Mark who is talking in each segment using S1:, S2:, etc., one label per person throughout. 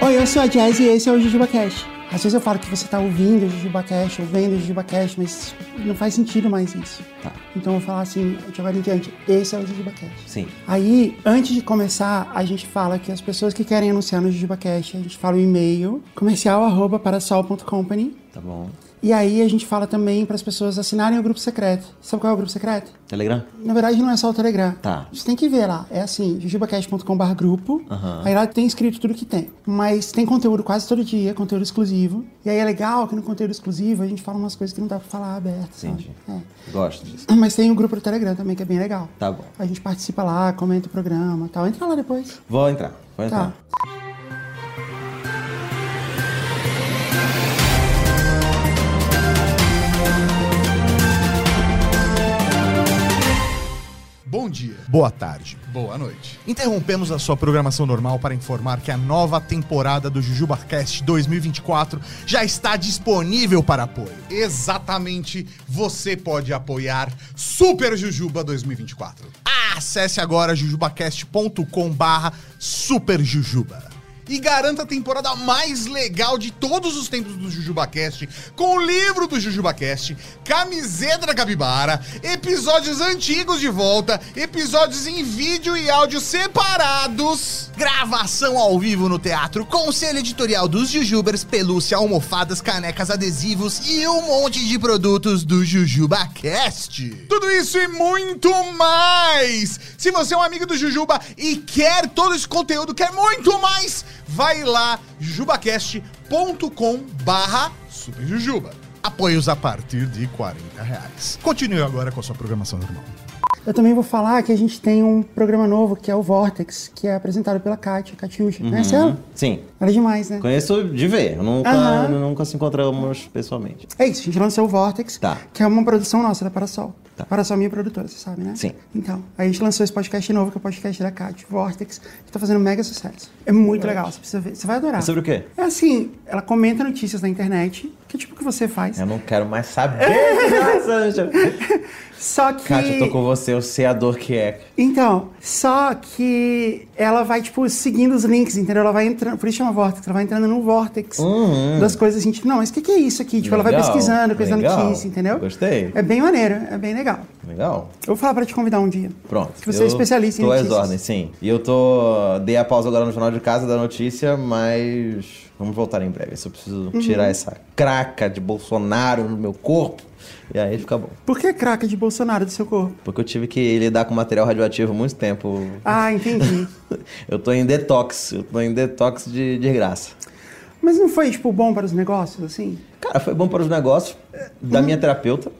S1: Oi, eu sou a Jazz e esse é o JujubaCast. Às vezes eu falo que você tá ouvindo o JujubaCast ou vendo o JujubaCast, mas não faz sentido mais isso.
S2: Tá.
S1: Então eu vou falar assim, de agora em diante, esse é o JujubaCast.
S2: Sim.
S1: Aí, antes de começar, a gente fala que as pessoas que querem anunciar no JujubaCast, a gente fala o e-mail comercial arroba parasol.company
S2: Tá bom.
S1: E aí a gente fala também para as pessoas assinarem o grupo secreto. Sabe qual é o grupo secreto?
S2: Telegram?
S1: Na verdade, não é só o Telegram.
S2: Tá.
S1: Você tem que ver lá. É assim, jujubacast.com.br grupo.
S2: Aham.
S1: Aí lá tem escrito tudo que tem. Mas tem conteúdo quase todo dia, conteúdo exclusivo. E aí é legal que no conteúdo exclusivo a gente fala umas coisas que não dá pra falar aberto?
S2: Entendi.
S1: É.
S2: Gosto disso.
S1: Mas tem o grupo do Telegram também, que é bem legal.
S2: Tá bom.
S1: A gente participa lá, comenta o programa e tal. Entra lá depois.
S2: Vou entrar. Vou
S1: Tá.
S3: Bom dia.
S4: Boa tarde.
S3: Boa noite.
S4: Interrompemos a sua programação normal para informar que a nova temporada do JujubaCast 2024 já está disponível para apoio.
S3: Exatamente, você pode apoiar Super Jujuba 2024.
S4: Acesse agora jujubacast.com barra superjujuba.
S3: E garanta a temporada mais legal de todos os tempos do JujubaCast, com o livro do JujubaCast, camiseta da Capibara, episódios antigos de volta, episódios em vídeo e áudio separados.
S4: Gravação ao vivo no teatro, conselho editorial dos Jujubers, pelúcia, almofadas, canecas, adesivos e um monte de produtos do JujubaCast.
S3: Tudo isso e muito mais! Se você é um amigo do Jujuba e quer todo esse conteúdo, quer muito mais, vai lá, jubacast.com barra superjujuba.
S4: Apoios a partir de 40 reais. Continue agora com a sua programação normal.
S1: Eu também vou falar que a gente tem um programa novo, que é o Vortex, que é apresentado pela Kátia, Katiusha. Conhece ela?
S2: Sim.
S1: Ela é demais, né?
S2: Conheço de ver. Nunca,
S1: Aham.
S2: nunca se encontramos pessoalmente.
S1: É isso, a gente lançou o Vortex,
S2: Tá.
S1: que é uma produção nossa da Parasol.
S2: Tá.
S1: Parasol é minha produtora, você sabe, né?
S2: Sim.
S1: Então, aí a gente lançou esse podcast novo, que é o podcast da Kátia, Vortex, que tá fazendo mega sucesso. É muito legal, você precisa ver, você vai adorar.
S2: É sobre o quê?
S1: É assim, ela comenta notícias na internet, que é tipo que você faz.
S2: Eu não quero mais saber.
S1: Só que.
S2: Kátia, eu tô com você, eu sei a dor que é.
S1: Então, só que ela vai, tipo, seguindo os links, entendeu? Ela vai entrando, por isso chama Vortex, ela vai entrando no Vortex das coisas assim, tipo, não, mas o que, que é isso aqui? Tipo, ela vai
S2: Uhum. Legal,
S1: pesquisando, coisa da
S2: legal.
S1: notícia, entendeu?
S2: Gostei.
S1: É bem maneiro, é bem legal.
S2: Legal.
S1: Eu vou falar pra te convidar um dia.
S2: Pronto.
S1: Que você é
S2: eu
S1: especialista em
S2: tô às
S1: notícias.
S2: ordens, sim. E eu tô. Dei a pausa agora no Jornal de Casa da notícia, mas. Vamos voltar em breve. Eu preciso
S1: Uhum.
S2: tirar essa craca de Bolsonaro no meu corpo. E aí fica bom.
S1: Por que craca de Bolsonaro do seu corpo?
S2: Porque eu tive que lidar com material radioativo há muito tempo.
S1: Ah, entendi.
S2: Eu tô em detox. Eu tô em detox de, de graça.
S1: Mas não foi, tipo, bom para os negócios, assim?
S2: Cara, foi bom para os negócios da minha terapeuta.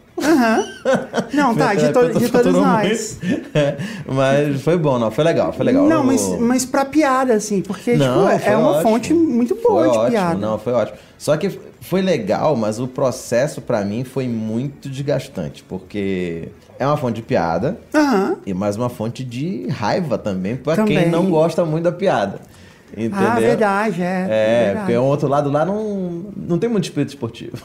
S1: Não, tá, de, to- de todos nós.
S2: É, mas foi bom, não. Foi legal, foi legal.
S1: Não, mas, mas pra piada, assim, porque,
S2: Não,
S1: tipo, é uma
S2: ótimo.
S1: fonte muito boa
S2: Foi
S1: de
S2: ótimo,
S1: piada.
S2: Não, foi ótimo. Só que foi legal, mas o processo pra mim foi muito desgastante, porque é uma fonte de piada
S1: Aham.
S2: e mais uma fonte de raiva também pra
S1: Também.
S2: quem não gosta muito da piada. Entendeu?
S1: Ah, verdade, é.
S2: É,
S1: verdade.
S2: porque o outro lado lá não, não tem muito espírito esportivo.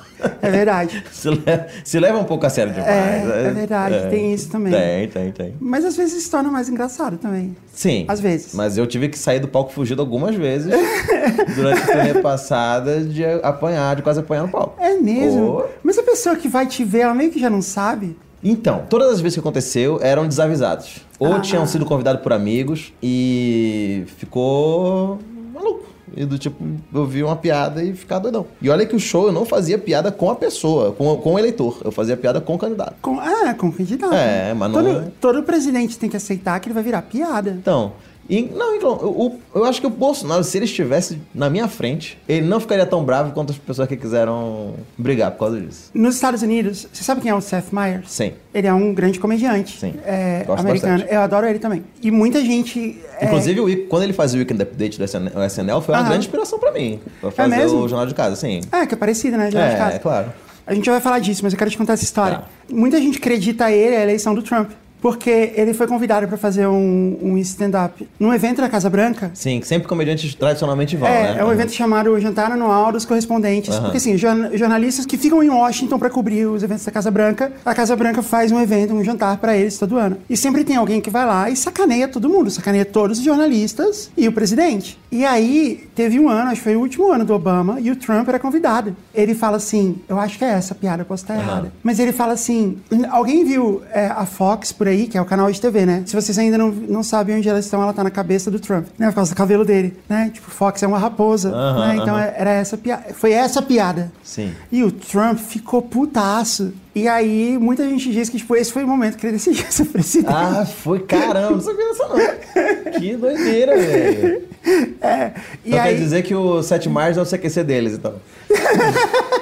S1: É verdade.
S2: se, leva, se leva um pouco a sério demais.
S1: É, é verdade, tem isso também.
S2: Tem, tem, tem.
S1: Mas às vezes se torna mais engraçado também.
S2: Sim.
S1: Às vezes.
S2: Mas eu tive que sair do palco fugido algumas vezes durante a turnê passada de apanhar, de quase apanhar no palco.
S1: É mesmo.
S2: Oh.
S1: Mas a pessoa que vai te ver, ela meio que já não sabe.
S2: Então, todas as vezes que aconteceu eram desavisados. Ou
S1: Ah.
S2: tinham sido convidados por amigos e ficou maluco. E do tipo, eu vi uma piada e ficar doidão. E olha que o show eu não fazia piada com a pessoa, com, com o eleitor. Eu fazia piada com o candidato.
S1: Com, ah, com candidato.
S2: É, mas não-
S1: Todo, todo presidente tem que aceitar que ele vai virar piada.
S2: Então, e, não, então, eu, eu- acho que o Bolsonaro, se ele estivesse na minha frente, ele não ficaria tão bravo quanto as pessoas que quiseram brigar por causa disso.
S1: Nos Estados Unidos, você sabe quem é o Seth Meyers?
S2: Sim.
S1: Ele é um grande comediante.
S2: Sim.
S1: É, americano.
S2: bastante.
S1: Eu adoro ele também. E muita gente. é,
S2: Inclusive, o Week- quando ele fazia o Weekend Update do SN- o SNL, foi uma
S1: Aham.
S2: grande inspiração pra mim. Pra fazer
S1: mesmo?
S2: o Jornal de Casa, sim.
S1: É, que é parecido, né? Jornal de
S2: É,
S1: Casa.
S2: é claro.
S1: A gente já vai falar disso, mas eu quero te contar essa história.
S2: Tá.
S1: Muita gente acredita a ele a eleição do Trump. Porque ele foi convidado pra fazer um, um stand-up num evento na Casa Branca.
S2: Sim, sempre comediantes tradicionalmente vão,
S1: É,
S2: né?
S1: é um evento chamado Jantar Anual dos Correspondentes.
S2: Aham.
S1: Porque, assim, jorna- jornalistas que ficam em Washington pra cobrir os eventos da Casa Branca, a Casa Branca faz um evento, um jantar pra eles todo ano. E sempre tem alguém que vai lá e sacaneia todo mundo, sacaneia todos os jornalistas e o presidente. E aí, teve um ano, acho que foi o último ano do Obama, e o Trump era convidado. Ele fala assim: eu acho que é essa piada, eu posso estar
S2: Aham.
S1: errada. Mas ele fala assim: alguém viu é, a Fox por aí, que é o canal de TV, né? Se vocês ainda não, não sabem onde elas estão, ela tá na cabeça do Trump, né? Por causa do cabelo dele, né? Tipo, Fox é uma raposa, né? Então é- era essa piada. Foi essa piada.
S2: Sim.
S1: E o Trump ficou putaço. E aí, muita gente diz que tipo, esse foi o momento que ele decidiu ser presidente.
S2: Ah, foi caramba, não sabia dessa não. Que doideira, velho.
S1: É. E
S2: Então
S1: aí,
S2: quer dizer que o Sete Mars é o CQC deles, então.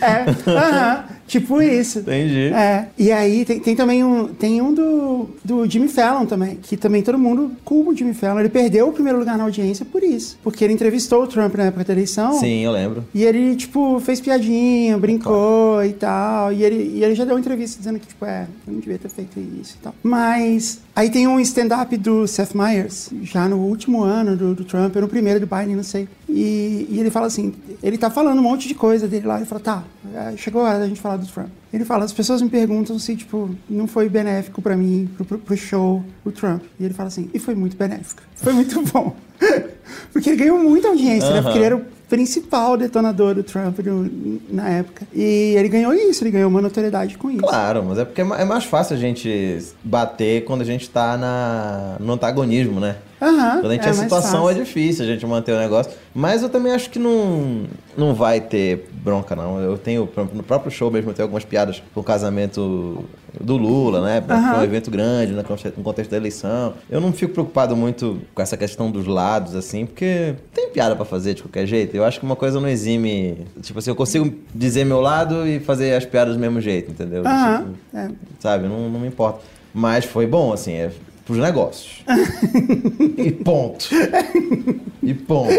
S1: É, aham, tipo isso.
S2: Entendi.
S1: É, e aí tem, tem também um, tem um do, do Jimmy Fallon também, que também todo mundo culpa o Jimmy Fallon. Ele perdeu o primeiro lugar na audiência por isso. Porque ele entrevistou o Trump na época da eleição.
S2: Sim, eu lembro.
S1: E ele, tipo, fez piadinha, brincou e tal. E ele, e ele já deu uma entrevista dizendo que, tipo, é, eu não devia ter feito isso e tal. Mas aí tem um stand-up do Seth Meyers, já no último ano do, do Trump, ou no primeiro do Biden, não sei. E, e ele fala assim, ele tá falando um monte de coisa dele lá. Ele fala, tá, é, chegou a hora da gente falar do Trump. Ele fala, as pessoas me perguntam se, tipo, não foi benéfico pra mim, pro, pro, pro show, o Trump. E ele fala assim, e foi muito benéfico. Foi muito bom. Porque ele ganhou muita audiência, né? Porque ele era o principal detonador do Trump no- na época. E ele ganhou isso, ele ganhou uma notoriedade com isso.
S2: Claro, mas é porque é é mais fácil a gente bater quando a gente tá na, no antagonismo, né?
S1: Aham,
S2: Quando a gente
S1: é
S2: a situação é difícil a gente manter o negócio. Mas eu também acho que não, não vai ter bronca, não. Eu tenho, no próprio show mesmo, eu tenho algumas piadas com casamento do Lula, né? Porque
S1: Aham.
S2: Foi um evento grande, né? no contexto da eleição. Eu não fico preocupado muito com essa questão dos lados, assim, porque tem piada pra fazer de qualquer jeito. Eu acho que uma coisa não exime. Tipo assim, eu consigo dizer meu lado e fazer as piadas do mesmo jeito, entendeu?
S1: Aham,
S2: Tipo,
S1: é.
S2: sabe? Não, não me importa. Mas foi bom, assim, pros negócios. e ponto. E ponto.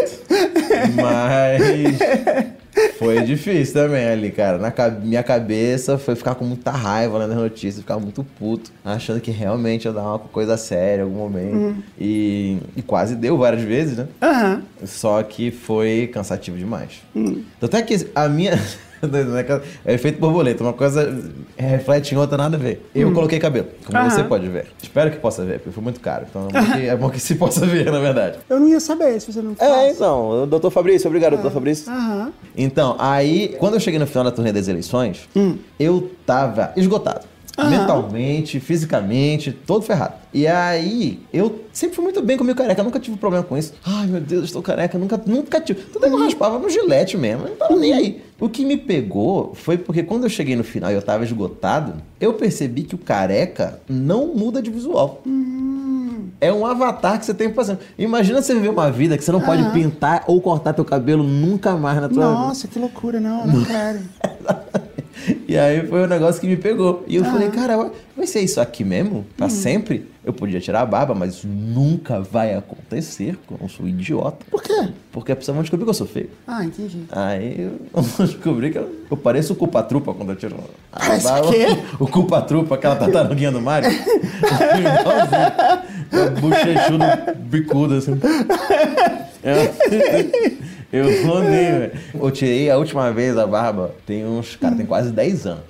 S2: Mas foi difícil também ali, cara. Na minha cabeça foi ficar com muita raiva lendo as notícias, ficar muito puto, achando que realmente ia dar uma coisa séria em algum momento. E, e quase deu várias vezes, né?
S1: Aham.
S2: Só que foi cansativo demais. Tanto é que a minha. É efeito borboleta, uma coisa reflete em outra, nada a ver. Eu coloquei cabelo, como
S1: Aham.
S2: você pode ver. Espero que possa ver, porque foi muito caro. Então é bom que, é bom que se possa ver, na verdade.
S1: Eu não ia saber se você não
S2: É,
S1: faz.
S2: então, doutor Fabrício, obrigado, doutor Fabrício.
S1: Aham.
S2: Então, aí, quando eu cheguei no final da turnê das eleições, eu tava esgotado.
S1: Aham.
S2: Mentalmente, fisicamente, todo ferrado. E aí, eu sempre fui muito bem comigo careca, nunca tive problema com isso. Ai, meu Deus, estou careca, nunca, nunca tive. Tudo eu raspava no gilete mesmo, não tava nem aí. O que me pegou foi porque quando eu cheguei no final e eu tava esgotado, eu percebi que o careca não muda de visual. É um avatar que você tem fazendo. Imagina você viver uma vida que você não pode
S1: Aham.
S2: pintar ou cortar teu cabelo nunca mais na tua vida.
S1: Nossa, que loucura, não, não quero.
S2: E aí foi um negócio que me pegou. E eu falei, cara, vai ser isso aqui mesmo? Pra sempre? Eu podia tirar a barba, mas isso nunca vai acontecer, porque eu não sou idiota.
S1: Por quê?
S2: Porque a pessoa vai descobrir que eu sou feio.
S1: Ah, entendi.
S2: Aí eu descobri que eu, eu pareço o culpa-trupa quando eu tiro a
S1: Parece
S2: barba.
S1: o quê?
S2: O culpa-trupa, aquela tartaruguinha do Mario. Igualzinho. É Bochechudo, bicudo, assim. Eu, eu rodei, velho. Eu tirei a última vez a barba, tem uns, cara, tem quase 10 anos.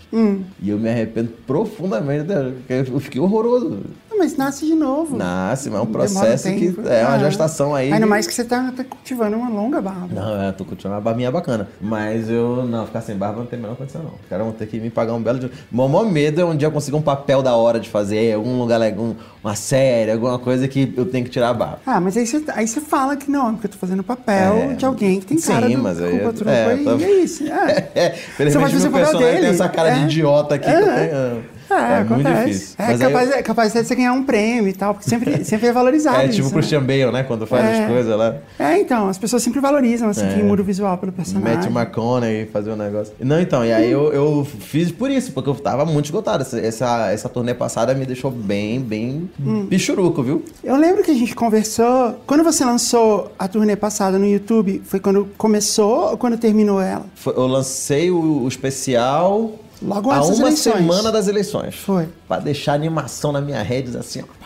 S2: E eu me arrependo profundamente dela, porque eu fiquei horroroso.
S1: Ah, mas nasce de novo.
S2: Nasce, mas é um processo que
S1: tempo.
S2: é uma
S1: Ah.
S2: gestação aí.
S1: Ainda
S2: que-
S1: mais que você tá, tá cultivando uma longa barba.
S2: não, é, tô continuando uma barbinha bacana. Mas eu, não, ficar sem barba não tem a menor condição, não. Os caras vão ter que me pagar um belo dia. O maior medo é um dia eu conseguir um papel da hora de fazer, algum lugar, legal, um- uma série, alguma coisa que eu tenho que tirar a barba.
S1: Ah, mas aí você, aí você fala que não, é porque eu tô fazendo papel
S2: É.
S1: de alguém que tem cara
S2: Sim,
S1: do
S2: mas aí
S1: culpa
S2: é-
S1: trupa
S2: é,
S1: e
S2: tá-
S1: é isso. É.
S2: É,
S1: Você
S2: felizmente
S1: pode fazer
S2: meu personagem tem
S1: dele.
S2: essa cara de
S1: É.
S2: idiota aqui que eu tenho.
S1: É,
S2: muito
S1: acontece.
S2: difícil.
S1: É
S2: Mas
S1: capaz,
S2: eu-
S1: é capaz de você ganhar um prêmio e tal, porque sempre, sempre é valorizado
S2: É
S1: isso,
S2: tipo o
S1: né?
S2: Christian Bale, né? Quando faz
S1: É.
S2: as coisas lá.
S1: É, então, as pessoas sempre valorizam, assim,
S2: É.
S1: quem muda o visual pelo personagem.
S2: Matthew McConaughey fazer um negócio. Não, então, e aí eu, eu fiz por isso, porque eu tava muito esgotado. Essa, essa, essa turnê passada me deixou bem, bem
S1: Hum.
S2: pichuruco, viu?
S1: Eu lembro que a gente conversou. Quando você lançou a turnê passada no YouTube, foi quando começou ou quando terminou ela?
S2: Foi- eu lancei o, o especial
S1: Logo
S2: a
S1: antes das
S2: uma
S1: eleições.
S2: semana das eleições.
S1: Foi.
S2: Pra deixar a animação na minha rede assim, ó.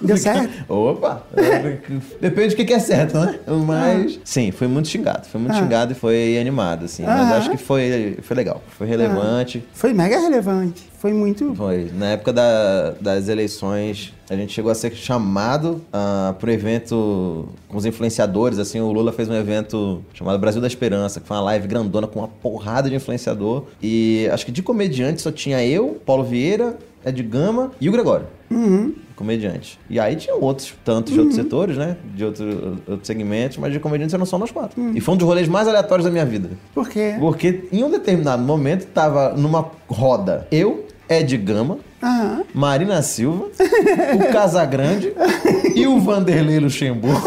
S1: Deu certo?
S2: Opa! Depende do que é certo, né? Mas, sim, foi muito xingado. Foi muito
S1: Ah.
S2: xingado e foi animado, assim. Mas
S1: Aham.
S2: acho que foi, foi legal. Foi relevante.
S1: Foi mega relevante. Foi muito.
S2: Foi. Na época da- das eleições, a gente chegou a ser chamado ah, pro evento com os influenciadores. Assim, o Lula fez um evento chamado Brasil da Esperança, que foi uma live grandona com uma porrada de influenciador. E acho que de comediante só tinha eu, Paulo Vieira, Ed Gama e o Gregório. Comediante. E aí tinha outros, tantos de outros setores, né? De outro, outros segmentos, mas de comediantes eram só nós quatro. E foi um dos rolês mais aleatórios da minha vida.
S1: Por quê?
S2: Porque em um determinado momento tava numa roda eu, Ed Gama,
S1: Aham.
S2: Marina Silva, o Casagrande e o Vanderlei Luxemburgo.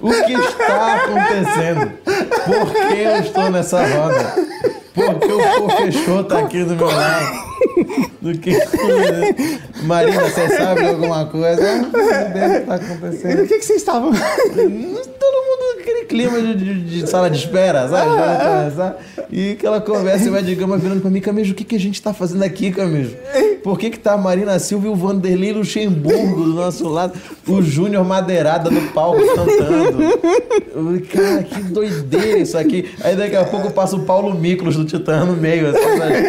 S2: o que está acontecendo? Por que eu estou nessa roda? Porque o Pofechô tá aqui do meu lado. Do que... Marina, você sabe alguma coisa? Não deve estar
S1: E
S2: acontecendo.
S1: o que, que vocês estavam.
S2: Clima de, de- de sala de espera, sabe? Conversar. E aquela conversa e vai de gama virando pra mim, Camijo, o que, que a gente tá fazendo aqui, Camijo? Por que, que tá a Marina Silva e o Vanderlei Luxemburgo do nosso lado? O Júnior Madeirada no palco cantando. Eu cara, que doideira isso aqui. Aí daqui a pouco passa o Paulo Miklos do Titã no meio, assim. Eu falei,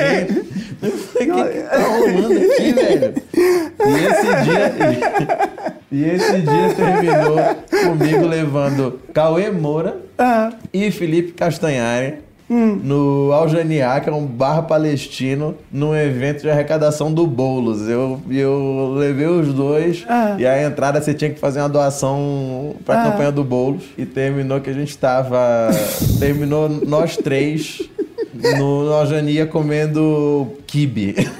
S2: o que, que tá rolando aqui, velho? E esse dia. E esse dia terminou comigo levando Cauê Moura
S1: Ah,
S2: e Felipe Castanhari no Aljaniá, que é um bar palestino, num evento de arrecadação do Boulos. Eu, eu levei os dois
S1: Ah.
S2: e a entrada você tinha que fazer uma doação pra
S1: Ah.
S2: campanha do Boulos. E terminou que a gente tava. terminou nós três no, no Aljania comendo kibe.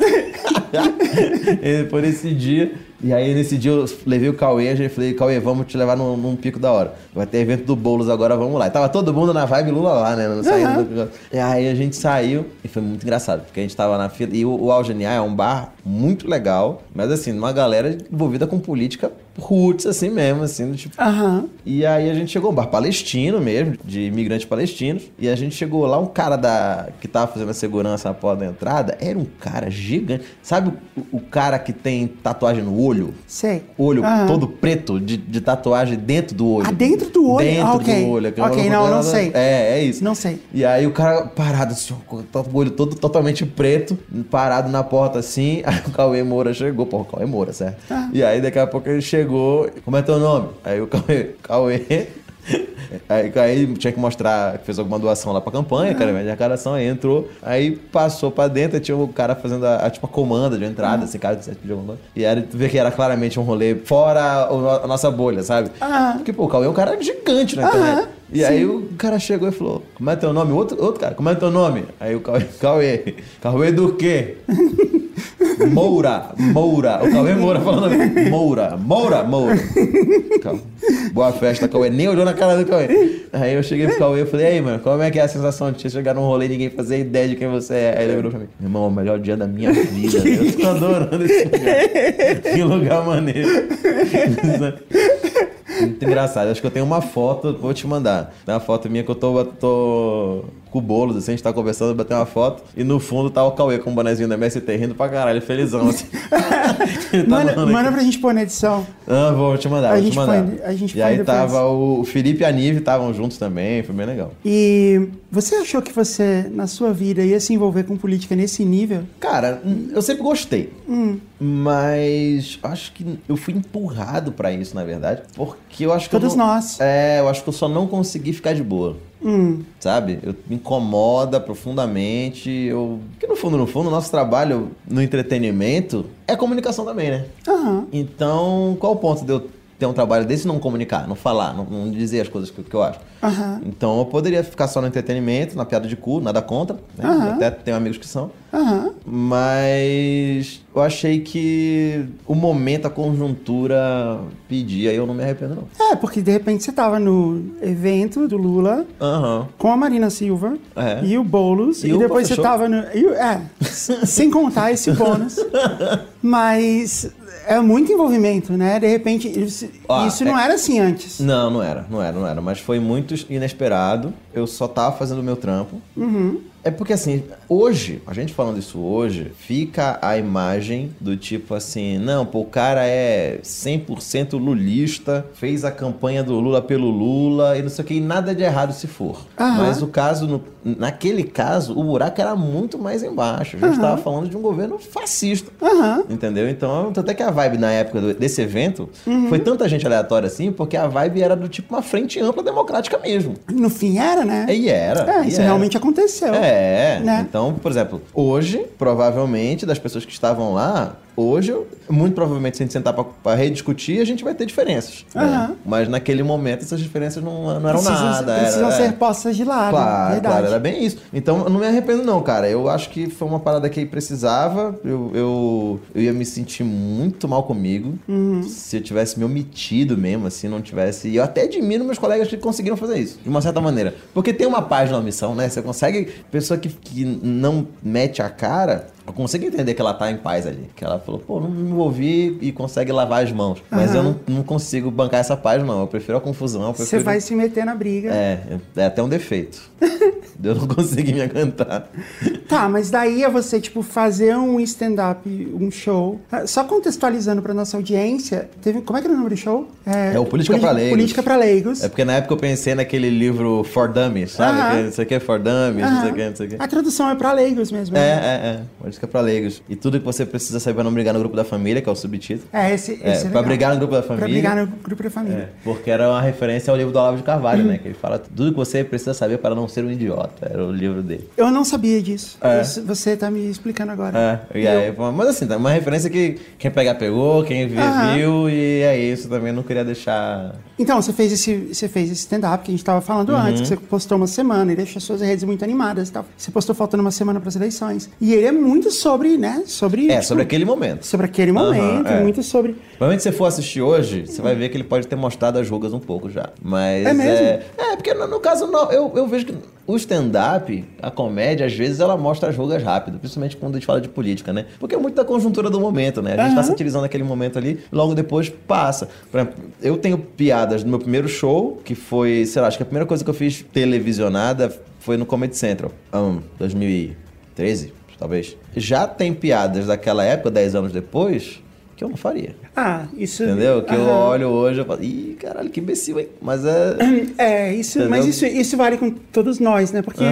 S2: E Por esse dia. E aí, nesse dia, eu levei o Cauê, a gente falei, Cauê, vamos te levar num, num pico da hora. Vai ter evento do Boulos agora, vamos lá. E tava todo mundo na vibe Lula lá, né? Saindo do... E aí a gente saiu e foi muito engraçado, porque a gente tava na fila. E o, o Algeniá é um bar muito legal, mas assim, uma galera envolvida com política roots, assim mesmo, assim, do tipo.
S1: aham.
S2: E aí a gente chegou, um bar palestino mesmo, de imigrantes palestinos. E a gente chegou lá, um cara da que tava fazendo a segurança na porta da entrada, era um cara gigante. Sabe o, o cara que tem tatuagem no olho?
S1: Sei.
S2: Olho
S1: Aham.
S2: todo preto de, de tatuagem dentro do olho.
S1: Ah, dentro do olho?
S2: Dentro
S1: Ah, ok.
S2: do olho.
S1: Ok, não, não sei.
S2: É, é isso.
S1: Não sei.
S2: E aí o cara parado assim, o olho todo totalmente preto, parado na porta assim. Aí o Cauê Moura chegou, pô, o Cauê Moura, certo?
S1: Ah.
S2: E aí daqui a pouco ele chegou, como é teu nome? Aí o Cauê, Cauê. Aí, aí tinha que mostrar que fez alguma doação lá pra campanha, cara, de arrecadação, aí entrou, aí passou pra dentro, aí tinha o cara fazendo a, a, tipo a comanda de entrada, assim, cara, alguma coisa. E aí tu vê que era claramente um rolê fora no- a nossa bolha, sabe? Porque, pô, o Cauê é um cara gigante na internet. E aí o cara chegou e falou: Como é teu nome? Outro, outro cara, como é teu nome? Aí o Cauê, Cauê, Cauê do quê? Moura, Moura. O Cauê Moura falando Moura, Moura, Moura. Calma. Boa festa, Cauê. Nem olhou na cara do Cauê. Aí eu cheguei pro Cauê e falei, aí, mano, como é que é a sensação de você chegar num rolê e ninguém fazer ideia de quem você é? Aí ele virou pra mim, meu irmão, é o melhor dia da minha vida. né? Eu tô adorando esse lugar. Que lugar maneiro. Muito engraçado. Acho que eu tenho uma foto, vou te mandar. Tem uma foto minha que eu tô, tô com o Boulos, assim, a gente tá conversando, bateu uma foto. E no fundo tá o Cauê com o bonezinho da MST rindo pra caralho, felizão, assim. Tá
S1: Manda, manda pra gente pôr na edição.
S2: Ah, vou te mandar,
S1: A
S2: vou
S1: gente
S2: te mandar.
S1: põe- a gente
S2: e aí
S1: depois.
S2: tava o Felipe e a Nive estavam juntos também, foi bem legal.
S1: E você achou que você, na sua vida, ia se envolver com política nesse nível?
S2: Cara, hum, eu sempre gostei.
S1: Hum.
S2: Mas acho que eu fui empurrado pra isso, na verdade. Porque eu acho que. eu
S1: Todos
S2: não-
S1: nós.
S2: É, eu acho que eu só não consegui ficar de boa.
S1: Hum.
S2: Sabe? Eu, me incomoda profundamente. Eu... Porque no fundo, no fundo, o nosso trabalho no entretenimento é comunicação também, né?
S1: Aham.
S2: Então, qual o ponto de eu ter um trabalho desse e não comunicar, não falar, não, não dizer as coisas que, que eu acho?
S1: Aham.
S2: Então, eu poderia ficar só no entretenimento, na piada de cu, nada contra. Né?
S1: Aham.
S2: Até tenho amigos que são.
S1: Aham.
S2: Mas eu achei que o momento, a conjuntura pedia e eu não me arrependo, não.
S1: É, porque de repente você tava no evento do Lula com a Marina Silva
S2: É.
S1: e o Boulos.
S2: E
S1: E,
S2: o
S1: depois você
S2: professor.
S1: tava no. e é, sem contar esse bônus. Mas é muito envolvimento, né? De repente, isso,
S2: Ó,
S1: isso
S2: é-
S1: não era assim antes.
S2: Não, não era, não era, não era. Mas foi muito inesperado. Eu só tava fazendo o meu trampo. É porque assim, hoje, a gente falando isso hoje, fica a imagem do tipo assim, não, pô, o cara é 100% lulista, fez a campanha do Lula pelo Lula e não sei o que, e nada de errado se for.
S1: Aham.
S2: Mas o caso, no- naquele caso, o buraco era muito mais embaixo. A gente tava falando de um governo fascista.
S1: Aham.
S2: Entendeu? Então, tanto é que a vibe na época do- desse evento foi tanta gente aleatória assim, porque a vibe era do tipo uma frente ampla democrática mesmo.
S1: No fim era, né?
S2: E era.
S1: É,
S2: e
S1: isso
S2: era.
S1: realmente aconteceu.
S2: É,
S1: Né?
S2: então, por exemplo, hoje, provavelmente, das pessoas que estavam lá, hoje, muito provavelmente, se a gente sentar pra, pra rediscutir, a gente vai ter diferenças. né?
S1: Aham.
S2: Mas naquele momento, essas diferenças não, não eram
S1: precisam,
S2: nada.
S1: precisam
S2: era,
S1: ser
S2: é.
S1: postas de lado.
S2: Claro,
S1: verdade.
S2: claro, era bem isso. Então eu não me arrependo, não, cara. Eu acho que foi uma parada que precisava. Eu, eu, eu ia me sentir muito mal comigo
S1: Uhum.
S2: se eu tivesse me omitido mesmo, assim, não tivesse. E eu até admiro meus colegas que conseguiram fazer isso, de uma certa maneira. Porque tem uma página na omissão, né? Você consegue. Pessoa que, que não mete a cara. Eu consigo entender que ela tá em paz ali. Que ela falou, pô, não me envolvi e consegue lavar as mãos. Mas eu não, não consigo bancar essa paz, não. Eu prefiro a confusão.
S1: Você
S2: prefiro...
S1: vai se meter na briga.
S2: É, é até um defeito. eu não consegui me aguentar.
S1: Tá, mas daí é você, tipo, fazer um stand-up, um show. Ah, Só contextualizando pra nossa audiência, teve. Como é que era o nome do show?
S2: É o Política pra Leigos.
S1: Política pra Leigos.
S2: É porque na época eu pensei naquele livro For Dummies, sabe?
S1: Aham.
S2: Que Não sei o que é For Dummies, não sei o que, não sei o que.
S1: A tradução é pra leigos mesmo.
S2: É,
S1: né?
S2: é, é. Política pra leigos. E tudo que você precisa saber pra não brigar no grupo da família, que é o subtítulo.
S1: É, esse, esse
S2: É,
S1: é
S2: pra brigar no grupo da
S1: Pra
S2: família.
S1: brigar no grupo da família.
S2: É, porque era uma referência ao livro do Olavo de Carvalho, né? Que ele fala tudo que você precisa saber para não ser um idiota. Era o livro dele.
S1: Eu não sabia disso.
S2: É.
S1: Isso você tá me explicando agora.
S2: É, e aí, mas assim, tá uma referência que quem pegar pegou, quem viu,
S1: Aham.
S2: viu, e é isso. Também não queria deixar.
S1: Então, você fez esse, você fez esse stand-up que a gente tava falando
S2: Uhum.
S1: antes, que você postou uma semana e deixou suas redes muito animadas e tal. Você postou faltando uma semana pras eleições. E ele é muito sobre, né? Sobre.
S2: É,
S1: tipo,
S2: sobre aquele momento.
S1: Sobre aquele momento,
S2: é.
S1: muito sobre.
S2: Provavelmente se você for assistir hoje, você vai ver que ele pode ter mostrado as rugas um pouco já. Mas.
S1: É mesmo?
S2: É, é, porque no, no caso, não, eu, eu vejo que o stand-up, a comédia, às vezes ela mostra as rugas rápido, principalmente quando a gente fala de política, né? Porque é muito da conjuntura do momento, né? A gente tá
S1: Aham.
S2: satirizando aquele momento ali, logo depois passa. Por exemplo, eu tenho piadas no meu primeiro show, que foi, sei lá, acho que a primeira coisa que eu fiz televisionada foi no Comedy Central, um, 2013, talvez. Já tem piadas daquela época, 10 anos depois, que eu não faria.
S1: Ah, isso.
S2: Entendeu? Que eu olho hoje e falo, ih, caralho, que imbecil, hein? Mas é.
S1: É, isso,
S2: Entendeu?
S1: mas isso, isso vale com todos nós, né? Porque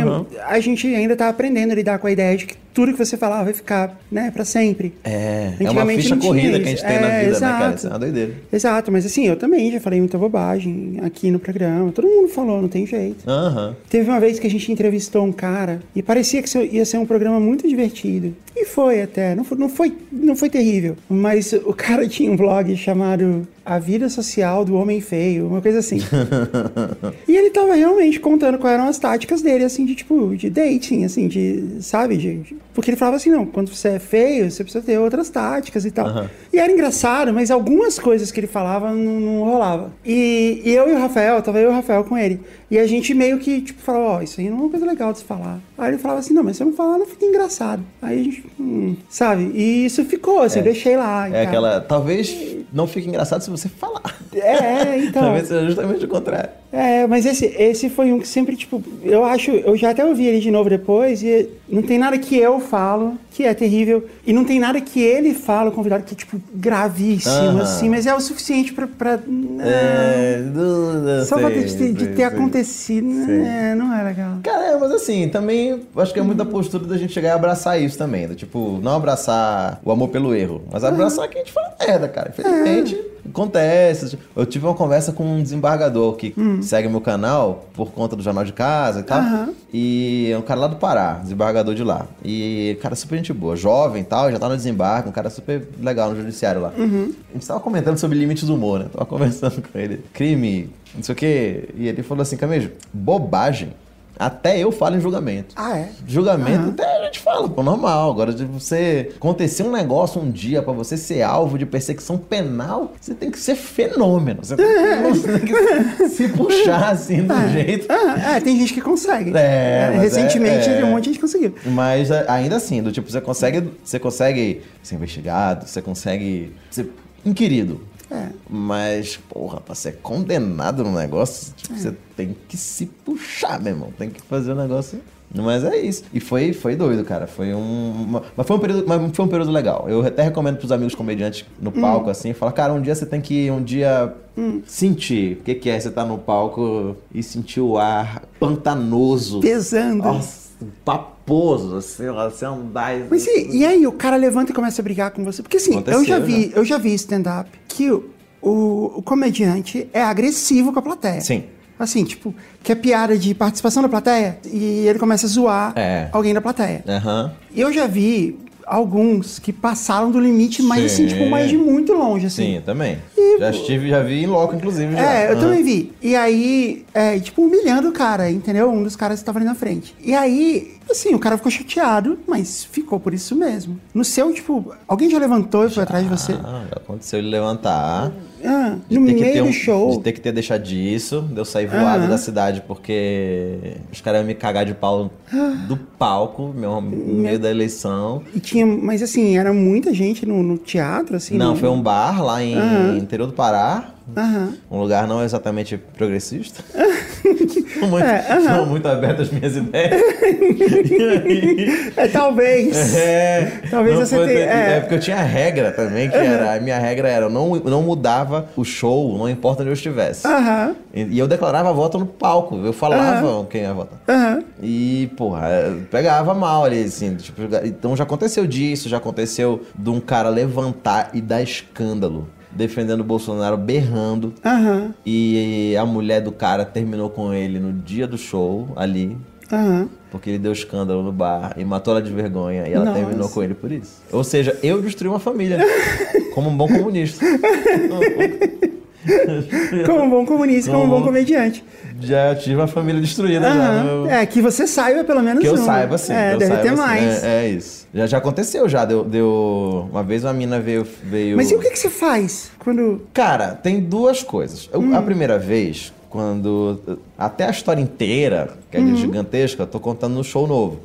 S1: a gente ainda tá aprendendo a lidar com a ideia de que tudo que você falar vai ficar, né, pra sempre.
S2: É, é uma ficha corrida que a
S1: isso.
S2: gente tem na
S1: É,
S2: vida, né, cara?
S1: exato.
S2: Isso é uma doideira.
S1: Exato, mas assim, eu também já falei muita bobagem aqui no programa. Todo mundo falou, não tem jeito.
S2: Aham.
S1: Teve uma vez que a gente entrevistou um cara e parecia que isso ia ser um programa muito divertido. E foi até. Não foi, não foi, não foi terrível. Mas o cara tinha um blog chamado A Vida Social do Homem Feio, uma coisa assim. e ele tava realmente contando quais eram as táticas dele, assim, de tipo, de dating, assim, de. Sabe? De, de- porque ele falava assim: não, quando você é feio, você precisa ter outras táticas e tal.
S2: Aham.
S1: E era engraçado, mas algumas coisas que ele falava não, não rolava. E, e eu e o Rafael, tava eu e o Rafael com ele. E a gente meio que, tipo, falava, ó, isso aí não é uma coisa legal de se falar. Aí ele falava assim, não, mas se eu não falar, não fica engraçado. Aí a gente, hum, sabe? E isso ficou, assim, eu deixei lá.
S2: É
S1: tal.
S2: aquela. Talvez não fique engraçado se você falar.
S1: É, então.
S2: Talvez seja justamente o contrário.
S1: É, mas esse, esse foi um que sempre, tipo, eu acho, eu já até ouvi ele de novo depois, e não tem nada que eu falo que é terrível, e não tem nada que ele fala, o convidado, que é, tipo, gravíssimo,
S2: Aham.
S1: assim, mas é o suficiente pra. pra
S2: É. não- não
S1: só
S2: sei,
S1: de, ter- de
S2: sei,
S1: ter
S2: sei.
S1: acontecido, né, não é legal.
S2: Cara, é, mas assim, também acho que é muita postura da gente chegar e abraçar isso também. do Tipo, não abraçar o amor pelo erro, mas abraçar que a gente fala merda, cara. Infelizmente, acontece. Eu tive uma conversa com um desembargador que segue meu canal por conta do Jornal de Casa e tal.
S1: Aham.
S2: E é um cara lá do Pará, desembargador de lá. E cara super gente boa, jovem e tal, já tá no desembarque, um cara super legal no judiciário lá. A gente tava comentando sobre limites do humor, né? Tava conversando com ele. Crime, não sei o quê. E ele falou assim, Camejo, bobagem. Até eu falo em julgamento.
S1: Ah, é?
S2: Julgamento,
S1: Aham.
S2: até gente fala, pô, normal. Agora, de você acontecer um negócio um dia pra você ser alvo de perseguição penal, você tem que ser fenômeno. Você tem que, que se puxar assim do jeito.
S1: Ah, é, tem gente que consegue.
S2: É,
S1: recentemente
S2: é- é.
S1: um monte de gente conseguiu.
S2: Mas a- ainda assim, do tipo, você consegue, você consegue ser investigado, você consegue ser inquirido.
S1: É.
S2: Mas, porra, pra ser condenado no negócio, tipo,
S1: É.
S2: você tem que se puxar, meu irmão. Tem que fazer o negócio. Mas é isso. E foi, foi doido, cara. Foi um. uma- mas, foi um período, mas foi um período legal. Eu até recomendo pros amigos comediantes no
S1: Hum.
S2: palco, assim, falar, cara, um dia você tem que um dia sentir o que, que é você tá no palco e sentir o ar pantanoso.
S1: Pesando.
S2: Nossa, paposo, assim, você andar. e-
S1: Mas e, e aí o cara levanta e começa a brigar com você? Porque assim, eu já vi,
S2: né?
S1: eu já vi stand-up que o, o, comediante é agressivo com a plateia.
S2: Sim.
S1: Assim, tipo, que é piada de participação da plateia e ele começa a zoar
S2: É.
S1: alguém da plateia.
S2: Aham.
S1: Eu já vi alguns que passaram do limite, mas assim,
S2: Sim.
S1: tipo, mais de muito longe, assim.
S2: Sim, eu também.
S1: E,
S2: já estive, já vi em loco, inclusive. Já.
S1: É, eu
S2: Aham.
S1: também vi. E aí, é, tipo, humilhando o cara, entendeu? Um dos caras que tava ali na frente. E aí, assim, o cara ficou chateado, mas ficou por isso mesmo. No seu, tipo, alguém já levantou e foi atrás de você?
S2: Ah, já aconteceu ele levantar.
S1: Ah,
S2: de
S1: no
S2: ter que ter
S1: meio
S2: um-
S1: do show.
S2: De ter que ter deixado disso, de eu sair voado
S1: Aham.
S2: da cidade porque os caras iam me cagar de pau do palco, meu, no meio da eleição.
S1: E tinha, mas assim, era muita gente no, no teatro, assim?
S2: Não,
S1: no-
S2: foi um bar lá em
S1: Aham.
S2: interior do Pará. Um lugar não exatamente progressista. muito,
S1: É, aham.
S2: não muito aberto às minhas ideias. Aí-
S1: É, talvez.
S2: É,
S1: Talvez você tenha-
S2: ter-
S1: é.
S2: é. porque eu tinha regra também, que era. A minha regra era, eu não, não mudava o show, não importa onde eu estivesse.
S1: Aham,
S2: E, e eu declarava voto no palco, eu falava quem ia votar. E, porra, é, pegava mal ali, assim. Tipo, então já aconteceu disso, já aconteceu de um cara levantar e dar escândalo, defendendo o Bolsonaro, berrando.
S1: Aham,
S2: E a mulher do cara terminou com ele no dia do show, ali,
S1: aham.
S2: porque ele deu escândalo no bar e matou ela de vergonha. E ela
S1: Nossa.
S2: terminou com ele por isso. Ou seja, eu destruí uma família. como um bom comunista.
S1: Como um bom comunista, como um bom
S2: Como-
S1: comediante.
S2: Já tive uma família destruída já.
S1: Aham.
S2: no meu-
S1: É, que você saiba pelo menos
S2: Que eu
S1: um.
S2: saiba, sim.
S1: É,
S2: que eu
S1: deve ter
S2: assim,
S1: mais.
S2: É, é isso. Já, já aconteceu já. Deu, deu... Uma vez uma mina veio. veio...
S1: Mas e o que, que você faz quando.
S2: Cara, tem duas coisas. Eu-
S1: Hum.
S2: A primeira vez, quando. Até a história inteira, que é
S1: Uhum.
S2: gigantesca, eu tô contando no show novo.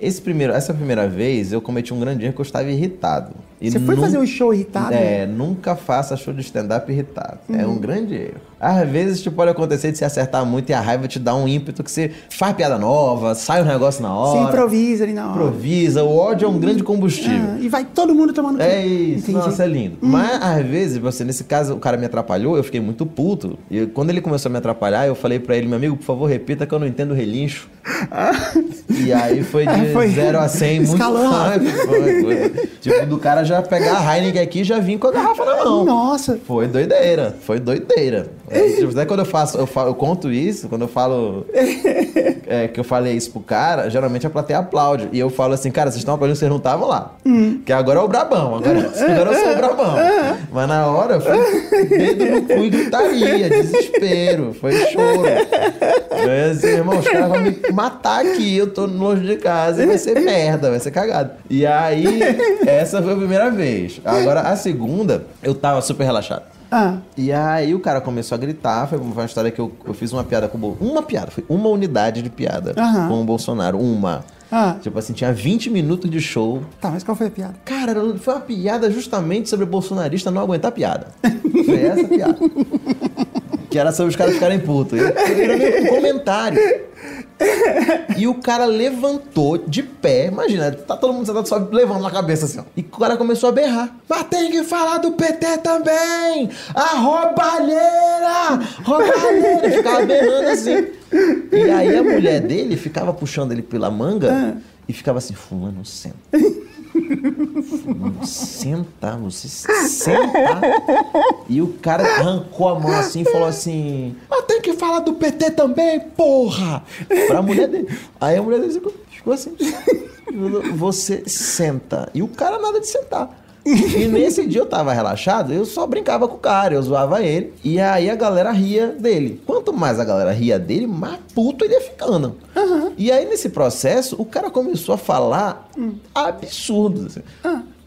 S2: Esse primeiro, essa primeira vez, eu cometi um grande erro que eu estava irritado. E
S1: Você foi fazer um show irritado?
S2: É, nunca faça show de stand-up irritado. É
S1: Uhum.
S2: um grande erro. Às vezes, tipo, pode acontecer de se acertar muito e a raiva te dá um ímpeto que você faz piada nova, sai um negócio na hora.
S1: Você improvisa ali na hora.
S2: Improvisa. O ódio é um grande combustível.
S1: Ah, e vai todo mundo tomando
S2: É isso,
S1: Entendi.
S2: nossa, é lindo. Mas às vezes, você, nesse caso, o cara me atrapalhou, eu fiquei muito puto. E quando ele começou a me atrapalhar, eu falei pra ele, meu amigo, por favor, repita que eu não entendo relincho. E aí foi de
S1: É, foi
S2: 0 a 100 muito rápido. Foi, foi. Tipo, do cara já pegar a Heineken aqui e já vir com a garrafa na mão.
S1: Nossa.
S2: Foi doideira, foi doideira. É, tipo, até quando eu faço, eu, falo, eu conto isso, quando eu falo é, que eu falei isso pro cara, geralmente a plateia aplaude. E eu falo assim, cara, vocês estão aplaudindo, vocês não estavam lá. Que agora é o Brabão, agora, agora eu sou o Brabão. Mas na hora foi dedo no cu e gritaria, desespero, foi choro. Eu assim, irmão, os caras vão me matar aqui, eu tô longe de casa e vai ser merda, vai ser cagado. E aí, essa foi a primeira vez. Agora, a segunda, eu tava super relaxado.
S1: Ah,
S2: E aí o cara começou a gritar, foi uma história que eu, eu fiz uma piada com o Bolsonaro. Uma piada, foi uma unidade de piada
S1: Aham.
S2: com o Bolsonaro. Uma.
S1: Ah.
S2: Tipo assim, tinha 20 minutos de show.
S1: tá, mas qual foi a piada?
S2: Cara, foi uma piada justamente sobre bolsonarista não aguentar piada. Foi essa a piada. que era sobre os caras ficarem putos. Era meio um comentário. E o cara levantou de pé, imagina, tá todo mundo sentado só levando na cabeça assim, ó. E o cara começou a berrar. Mas tem que falar do PT também! A roubalheira! Roubalheira! Ficava berrando assim. E aí a mulher dele ficava puxando ele pela manga e ficava assim, fulano, senta. Senta, você senta. E o cara arrancou a mão assim e falou assim: Mas tem que falar do PT também, porra! Pra mulher dele. Aí a mulher dele ficou assim: Você senta. E o cara nada de sentar. E nesse dia eu tava relaxado, eu só brincava com o cara, eu zoava ele. E aí a galera ria dele. Quanto mais a galera ria dele, mais puto ele ia ficando. E aí nesse processo, o cara começou a falar absurdos. assim.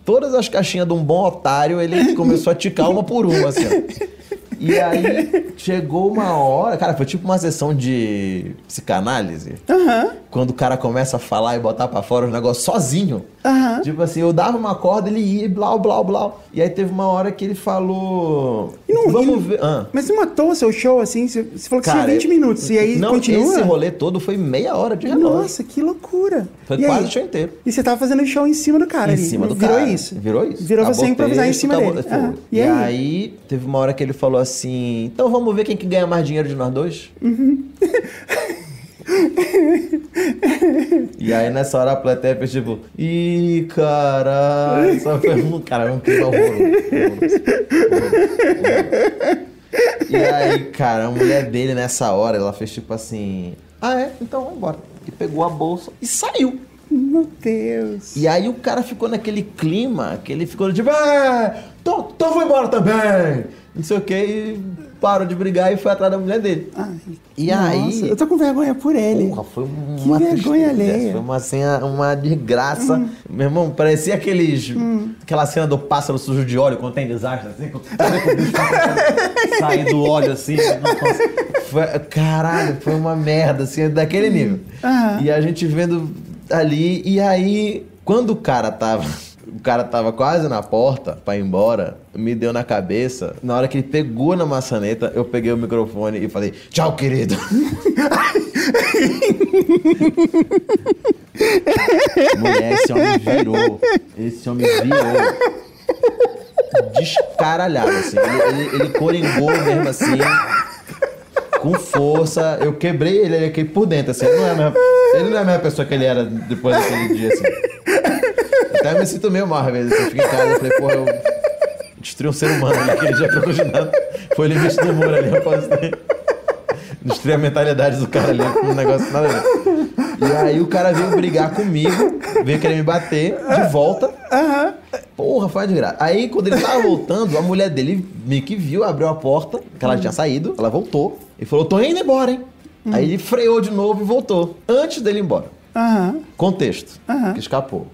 S2: Todas as caixinhas de um bom otário, ele começou a ticar uma por uma, assim. ó. E aí chegou uma hora, cara, foi tipo uma sessão de psicanálise.
S1: Aham.
S2: Quando o cara começa a falar e botar pra fora os negócios sozinho.
S1: Aham.
S2: Tipo assim, eu dava uma corda, ele ia, e blá, blá, blá. E aí teve uma hora que ele falou.
S1: E não-
S2: Vamos
S1: e não-
S2: ver. Ah.
S1: Mas não matou o seu show assim? Você falou que
S2: Cara,
S1: tinha 20
S2: eu-
S1: minutos. E aí
S2: não,
S1: continua?
S2: Esse rolê todo foi meia hora de relógio.
S1: Nossa, que loucura.
S2: Foi
S1: E
S2: quase
S1: aí?
S2: o show inteiro.
S1: E você tava fazendo show em cima do cara
S2: em
S1: ali.
S2: cima do
S1: Virou
S2: cara.
S1: isso.
S2: Virou isso.
S1: Virou você improvisar em cima dele. Ah,
S2: E, aí? teve uma hora que ele falou assim: então vamos ver quem que ganha mais dinheiro de nós dois? e aí nessa hora a plateia fez tipo, ih, caralho, só foi um cara, um clima. E aí, cara, a mulher dele nessa hora, ela fez tipo assim: ah, é? Então vamos embora. E pegou a bolsa e saiu.
S1: Meu Deus.
S2: E aí o cara ficou naquele clima que ele ficou tipo, ah, então, então vou embora também. Não sei o que, e parou de brigar e foi atrás da mulher dele.
S1: Ai,
S2: E
S1: nossa,
S2: aí-
S1: Eu tô com vergonha por ele.
S2: Porra, foi
S1: Que
S2: uma
S1: vergonha
S2: tristeza,
S1: alheia.
S2: Foi uma cena, uma desgraça. Meu irmão, parecia aqueles. Aquela cena do pássaro sujo de óleo quando tem desastre, assim, quando sabe que o bicho tá sair do óleo assim. Foi- caralho, foi uma merda, assim, daquele nível.
S1: Aham.
S2: E a gente vendo ali, e aí, quando o cara tava. O cara tava quase na porta pra ir embora, me deu na cabeça. Na hora que ele pegou na maçaneta, eu peguei o microfone e falei: Tchau, querido. Mulher, esse homem virou. Esse homem virou. Descaralhado, assim. Ele, ele, ele coringou mesmo assim. Com força. Eu quebrei ele, ele aqui por dentro, assim. Ele não, é a mesma, ele não é a mesma pessoa que ele era depois daquele dia, assim. Até me sinto meio mal, às vezes. Eu fico em casa, eu falei, porra, eu destruí um ser humano ali, aquele dia pra hoje nada. Foi o limite do humor ali, eu posso ter. Destruí a mentalidade do cara ali, com um negócio nada a ver. E aí o cara veio brigar comigo, veio querer me bater de volta.
S1: Aham.
S2: Porra, foi uma desgraça. Aí, quando ele tava voltando, a mulher dele meio que viu, abriu a porta, que ela tinha saído, ela voltou e falou: tô indo embora, hein? Aí ele freou de novo e voltou. Antes dele ir embora.
S1: Aham.
S2: Contexto, que escapou.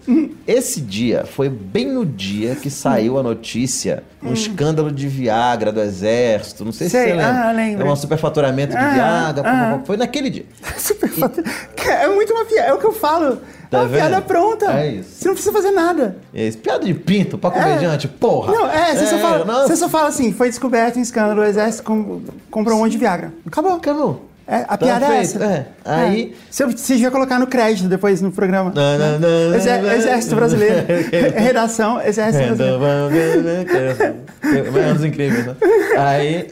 S2: Esse dia foi bem no dia que saiu a notícia, um escândalo de Viagra do exército. Não sei
S1: Sei,
S2: se você lembra.
S1: ah, lembro.
S2: É um superfaturamento de Viagra. Foi naquele dia.
S1: Super foda. Cara, É muito uma piada. É o que eu falo.
S2: Tá
S1: é uma
S2: vendo?
S1: piada pronta.
S2: É isso.
S1: Você não precisa fazer nada.
S2: Esse piada de pinto pra comediante, porra.
S1: Não, é, você, só fala,
S2: não,
S1: você só fala assim, foi descoberto em escândalo, o exército com- comprou um monte de Viagra. Acabou.
S2: Acabou.
S1: É, a
S2: Tá
S1: piada é essa.
S2: é. Aí-
S1: Você, você devia colocar no crédito depois no programa.
S2: Não, não, não,
S1: Exé-
S2: não,
S1: Exército. Brasileiro. Redação, Exército Brasileiro.
S2: Mas anos incríveis, né? Aí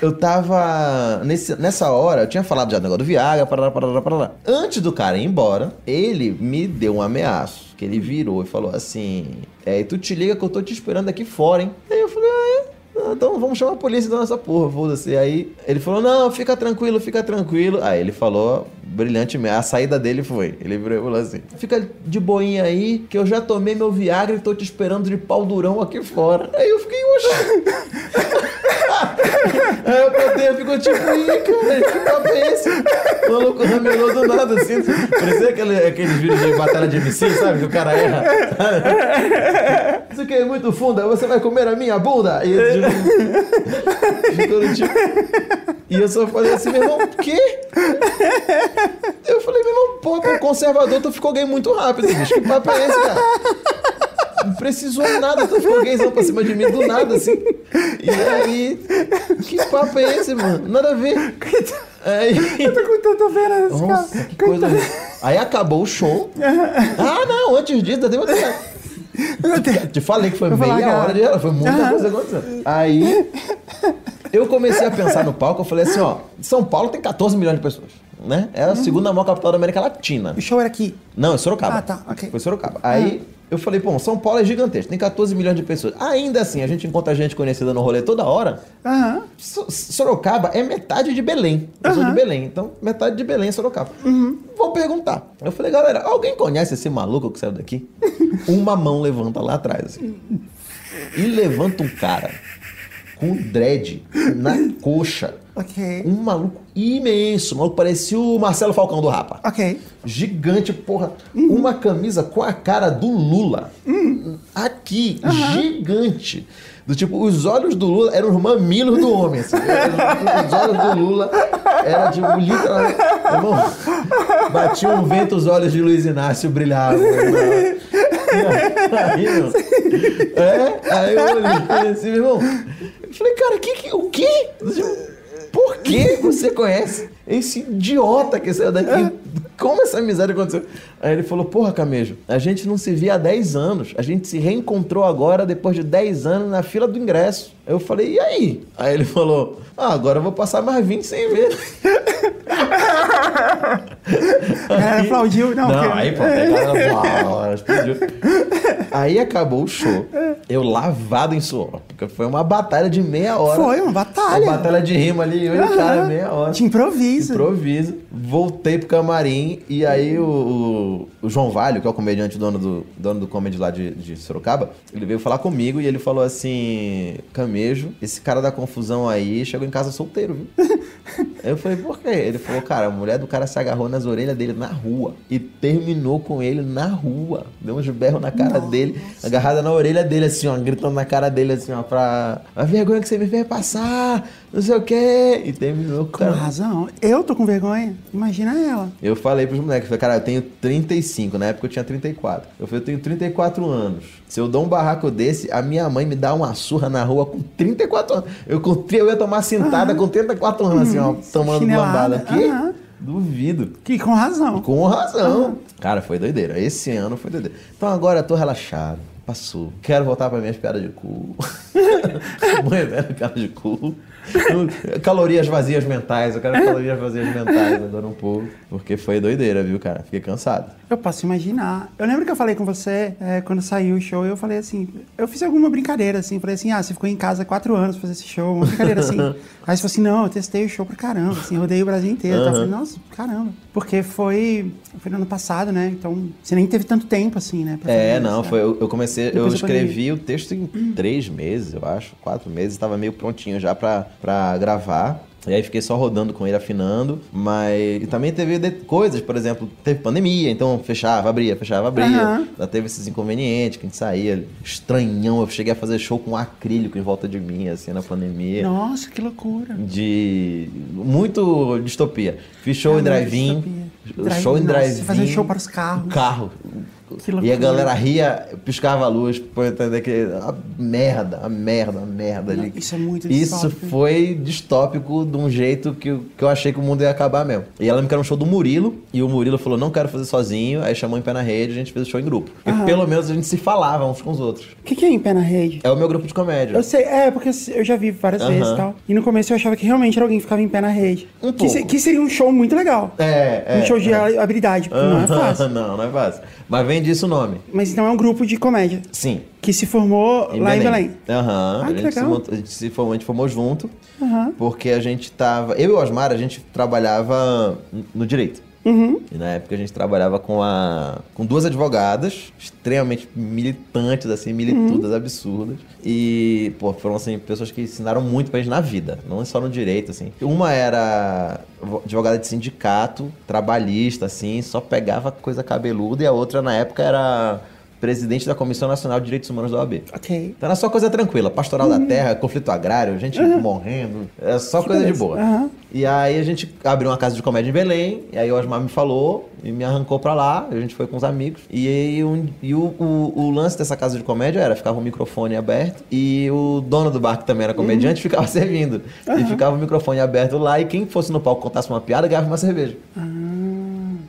S2: eu tava. Nesse, nessa hora, eu tinha falado já do negócio do Viagra, parará, parará, parará. Antes do cara ir embora, ele me deu um ameaço. Que ele virou e falou assim: É, tu te liga que eu tô te esperando aqui fora, hein? Aí eu falei, ah, é? Então vamos chamar a polícia da nossa porra, foda-se. Aí ele falou: Não, fica tranquilo, fica tranquilo. Aí ele falou brilhantemente. A saída dele foi: Ele falou assim: Fica de boinha aí, que eu já tomei meu Viagra e tô te esperando de pau durão aqui fora. Aí eu fiquei, oxe. Aí o plateia ficou tipo, ih, cara, que papo é esse? O maluco ramelou do nada, assim. Parecia aquele, aqueles vídeos de batalha de MC, sabe? Que o cara erra. Isso aqui é muito funda, você vai comer a minha bunda? E ele, tipo, tipo. E eu só falei assim, meu irmão, o quê? Eu falei, meu irmão, pô, pro conservador tu ficou gay muito rápido, bicho. Que papo é esse, cara? Não precisou nada, tu ficou gaysão pra cima de mim do nada, assim. E aí, que papo é esse, mano? Nada a ver. Aí,
S1: Eu tô com tanta pena desse
S2: nossa,
S1: cara.
S2: que coisa. Aí acabou o show. Ah, não, antes disso, ainda outra.
S1: Meu Deus.
S2: Te falei que foi meia
S1: largar.
S2: hora de ela, foi muita
S1: Aham.
S2: coisa acontecendo. Aí eu comecei a pensar no palco, eu falei assim, ó, São Paulo tem 14 milhões de pessoas, né? É a segunda maior capital da América Latina.
S1: O show era aqui.
S2: Não, é Sorocaba.
S1: Ah, tá, ok.
S2: Foi Sorocaba. Aí eu falei, pô, São Paulo é gigantesco, tem 14 milhões de pessoas. Ainda assim, a gente encontra gente conhecida no rolê toda hora.
S1: Aham.
S2: So- Sorocaba é metade de Belém. Eu sou de Belém, então metade de Belém é Sorocaba. Vou perguntar. Eu falei, galera, alguém conhece esse maluco que saiu daqui? Uma mão levanta lá atrás. Assim. E levanta um cara com dread na coxa.
S1: Ok.
S2: Um maluco imenso. O maluco parecia o Marcelo Falcão do Rapa.
S1: Ok.
S2: Gigante, porra. Uma camisa com a cara do Lula. Aqui, gigante. Do tipo, os olhos do Lula eram os mamilos do homem. assim. Os olhos do Lula era tipo, literalmente. Irmão, batia um vento, os olhos de Luiz Inácio brilhavam. né? Aí, meu, é, aí eu olhei assim, meu irmão. Eu falei, cara, que, que, o quê? Por que você conhece esse idiota que saiu daqui? Como essa amizade aconteceu? Aí ele falou, porra, Camejo, a gente não se via há 10 anos. A gente se reencontrou agora, depois de 10 anos, na fila do ingresso. Eu falei, e aí? Aí ele falou, ah, agora eu vou passar mais 20 sem ver.
S1: A galera aplaudiu. Não,
S2: Não,
S1: porque-
S2: aí, pô, explodiu. Aí acabou o show. Eu lavado em suor. Porque foi uma batalha de meia hora.
S1: Foi uma batalha.
S2: Uma batalha de rima ali, eu e o cara, meia hora.
S1: De improviso.
S2: Improviso. Voltei pro camarim e aí o, o- João Valho, que é o comediante dono do, dono do comedy lá de, de Sorocaba, ele veio falar comigo e ele falou assim: Camejo, esse cara da confusão aí chegou em casa solteiro, viu? Eu falei, por quê? Ele falou, cara, a mulher do cara se agarrou nas orelhas dele na rua e terminou com ele na rua. Deu uns berros na cara dele, agarrada na orelha dele, assim, ó, gritando na cara dele, assim, ó, pra. A vergonha que você me fez passar, não sei o quê. E terminou com
S1: Com razão. Eu tô com vergonha. Imagina ela.
S2: Eu falei pros moleques, falei, cara, eu tenho 35, na época eu tinha 34. Eu falei, eu tenho 34 anos. Se eu dou um barraco desse, a minha mãe me dá uma surra na rua com 34 anos. Eu, com, eu ia tomar sentada com 34 anos, assim, ó, tomando
S1: Chinelada.
S2: lambada. aqui. Duvido.
S1: Que com razão.
S2: Com razão. Cara, foi doideira. Esse ano foi doideira. Então agora eu tô relaxado. Passou. Quero voltar para minhas piadas de cu. Mãe velha, piada de cu. Eu- Calorias vazias mentais. Eu quero calorias vazias mentais agora um pouco. Porque foi doideira, viu, cara? Fiquei cansado.
S1: Eu posso imaginar. Eu lembro que eu falei com você, é, quando saiu o show, eu falei assim, eu fiz alguma brincadeira, assim, falei assim, ah, você ficou em casa há quatro anos pra fazer esse show, uma brincadeira assim. Aí você falou assim, não, eu testei o show pra caramba, assim, rodei o Brasil inteiro. Então, eu falei, nossa, caramba. Porque foi, foi no ano passado, né? Então, você nem teve tanto tempo, assim, né?
S2: É, não,
S1: isso,
S2: foi.
S1: né?
S2: Eu, eu comecei, eu
S1: Depois da
S2: escrevi o texto em três meses, eu acho, quatro meses, estava meio prontinho já pra, pra gravar. E aí fiquei só rodando com ele, afinando. Mas. E também teve de- coisas, por exemplo, teve pandemia, então fechava, abria, fechava, abria.
S1: Aham.
S2: Já teve esses inconvenientes que a gente saía estranhão. Eu cheguei a fazer show com acrílico em volta de mim, assim, na pandemia.
S1: Nossa, que loucura.
S2: De. Muito distopia. Fiz show
S1: É
S2: em drive-in. Show em
S1: Drive-in, fazia show para os carros.
S2: Carro. E a galera ria, piscava a luz, pra entender que. A merda, a merda, a merda ali.
S1: Isso é muito
S2: Isso
S1: distópico.
S2: foi distópico de um jeito que, eu- que eu achei que o mundo ia acabar mesmo. E ela me quer um show do Murilo, e o Murilo falou: não quero fazer sozinho. Aí chamou em pé na rede, a gente fez o show em grupo. E pelo menos a gente se falava uns com os outros.
S1: O que, que é em pé na rede?
S2: É o meu grupo de comédia.
S1: Eu sei, é, porque eu já vi várias
S2: Aham.
S1: vezes e tal. E no começo eu achava que realmente era alguém que ficava em pé na rede.
S2: Um
S1: que,
S2: pouco.
S1: se- que seria um show muito legal.
S2: É, é.
S1: um show de
S2: é.
S1: habilidade, porque não é fácil.
S2: não, não é fácil. Mas vem disso o nome.
S1: Mas então é um grupo de comédia
S2: Sim.
S1: que se formou lá em Belém.
S2: Aham.
S1: Ah,
S2: a,
S1: que
S2: gente se
S1: legal.
S2: montou- a gente se formou, a gente formou junto.
S1: Aham.
S2: Porque a gente tava. Eu e o Osmar, a gente trabalhava no direito.
S1: Uhum.
S2: E na época a gente trabalhava com a com duas advogadas, extremamente militantes, assim, militudas
S1: Uhum.
S2: absurdas. E, pô, foram assim, pessoas que ensinaram muito pra gente na vida, não só no direito, assim. Uma era advogada de sindicato, trabalhista, assim, só pegava coisa cabeluda, e a outra na época era presidente da Comissão Nacional de Direitos Humanos da OAB.
S1: Ok.
S2: Então era só coisa tranquila. Pastoral da terra, conflito agrário, gente morrendo. É só coisa de
S1: beleza.
S2: boa.
S1: Aham.
S2: E aí a gente abriu uma casa de comédia em Belém. E aí o Osmar me falou e me arrancou pra lá. A gente foi com os amigos. E aí um- e o, o- o lance dessa casa de comédia era: ficava o microfone aberto. E o dono do bar, que também era comediante, ficava servindo. E ficava o microfone aberto lá. E quem fosse no palco contasse uma piada, ganhava uma cerveja.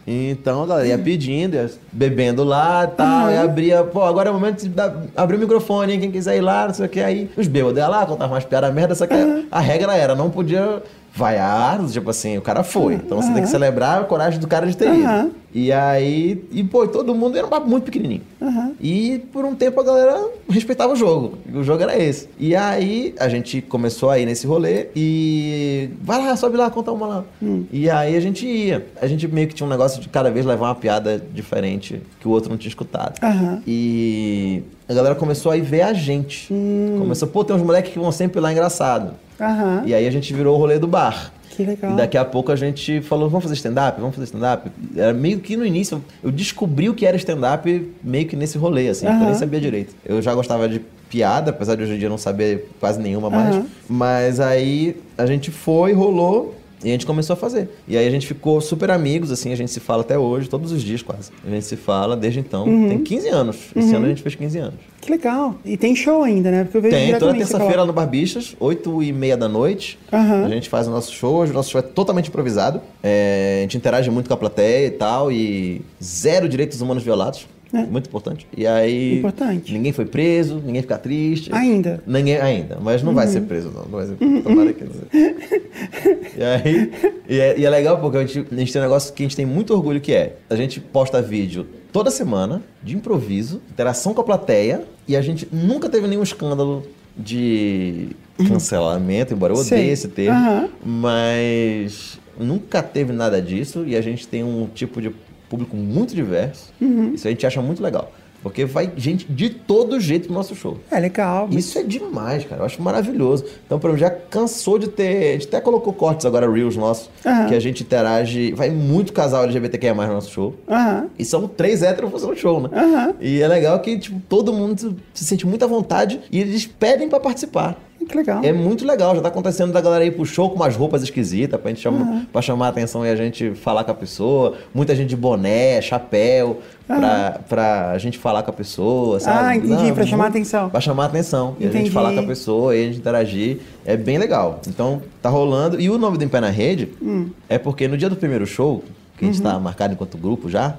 S2: Então a galera ia pedindo, ia bebendo lá e tal, e abria, pô, agora é o momento de dar- abrir o microfone, hein? Quem quiser ir lá, não sei o que. Aí os bêbados iam lá, contavam umas piadas merda, só que a regra era, não podia vaiar, tipo assim, o cara foi. Então você tem que celebrar a coragem do cara de ter ido. E aí, e pô, todo mundo era um papo muito pequenininho.
S1: Aham.
S2: E por um tempo a galera respeitava o jogo. O jogo era esse. E aí a gente começou a ir nesse rolê e. Vai lá, sobe lá, conta uma lá. E aí a gente ia. A gente meio que tinha um negócio de cada vez levar uma piada diferente que o outro não tinha escutado. E a galera começou a ir ver a gente. Começou, pô, tem uns moleques que vão sempre lá engraçado.
S1: Aham.
S2: E aí a gente virou o rolê do bar.
S1: Que legal.
S2: E daqui a pouco a gente falou, vamos fazer stand-up? Vamos fazer stand-up? Era meio que no início, eu descobri o que era stand-up meio que nesse rolê, assim, porque eu nem sabia direito. Eu já gostava de piada, apesar de hoje em dia não saber quase nenhuma mais. Mas aí a gente foi, rolou. E a gente começou a fazer. E aí a gente ficou super amigos, assim, a gente se fala até hoje, todos os dias quase. A gente se fala desde então.
S1: Uhum.
S2: Tem 15 anos. Esse ano a gente fez 15 anos.
S1: Que legal. E tem show ainda, né? Porque eu vejo
S2: Tem, toda terça-feira
S1: falar.
S2: no Barbixas, 8 e meia da noite.
S1: Aham.
S2: A gente faz o nosso show. O nosso show é totalmente improvisado. É, a gente interage muito com a plateia e tal. E zero direitos humanos violados.
S1: É.
S2: Muito importante. E aí.
S1: Importante.
S2: Ninguém foi preso, ninguém fica triste.
S1: Ainda.
S2: Ninguém ainda, mas não
S1: Uhum.
S2: vai ser preso, não. Não vai ser preso. Tomara que não. E aí. E é, e é legal porque a gente, a gente tem um negócio que a gente tem muito orgulho que é: a gente posta vídeo toda semana, de improviso, interação com a plateia, e a gente nunca teve nenhum escândalo de cancelamento, embora eu odeie
S1: Sei.
S2: esse termo,
S1: Aham.
S2: mas nunca teve nada disso e a gente tem um tipo de público muito diverso.
S1: Uhum.
S2: Isso a gente acha muito legal. Porque vai gente de todo jeito pro nosso show.
S1: É legal.
S2: Isso é demais, cara. Eu acho maravilhoso. Então, por exemplo, já cansou de ter. A gente até colocou cortes agora, Reels nossos,
S1: Aham.
S2: que a gente interage. Vai muito casal LGBTQIA no nosso show.
S1: Aham.
S2: E são três héteros fazendo show, né?
S1: Aham.
S2: E é legal que, tipo, todo mundo se sente muito à vontade e eles pedem pra participar.
S1: Que legal.
S2: É muito legal, já tá acontecendo da galera ir pro show com umas roupas esquisitas pra, gente chama, pra chamar a atenção e a gente falar com a pessoa. Muita gente de boné, chapéu, pra, pra gente falar com a pessoa, sabe?
S1: Ah, entendi, pra chamar a atenção.
S2: Pra chamar a atenção. E a gente
S1: Entendi.
S2: falar com a pessoa e a gente interagir. É bem legal. Então, tá rolando. E o nome do Em Pé na Rede
S1: Hum.
S2: é porque no dia do primeiro show, que a gente
S1: Uhum.
S2: tá marcado enquanto grupo já,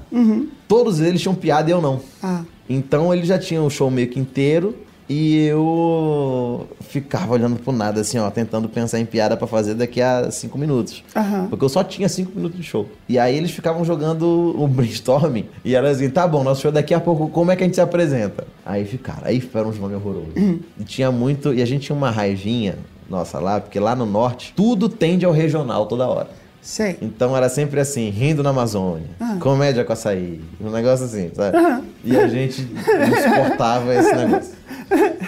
S2: todos eles tinham piada e eu não.
S1: Ah,
S2: Então ele já tinha o show meio que inteiro e eu ficava olhando pro nada, assim, ó, tentando pensar em piada pra fazer daqui a cinco minutos.
S1: Aham.
S2: Porque eu só tinha cinco minutos de show. E aí eles ficavam jogando o brainstorming e era assim, tá bom, nosso show daqui a pouco, como é que a gente se apresenta? Aí ficaram, aí ficaram uns nomes horrorosos. E tinha muito, e a gente tinha uma raivinha, nossa, lá, porque lá no norte, tudo tende ao regional toda hora.
S1: Sei.
S2: Então era sempre assim, rindo na Amazônia,
S1: Ah.
S2: comédia com açaí, um negócio assim, sabe? E a gente não suportava esse negócio.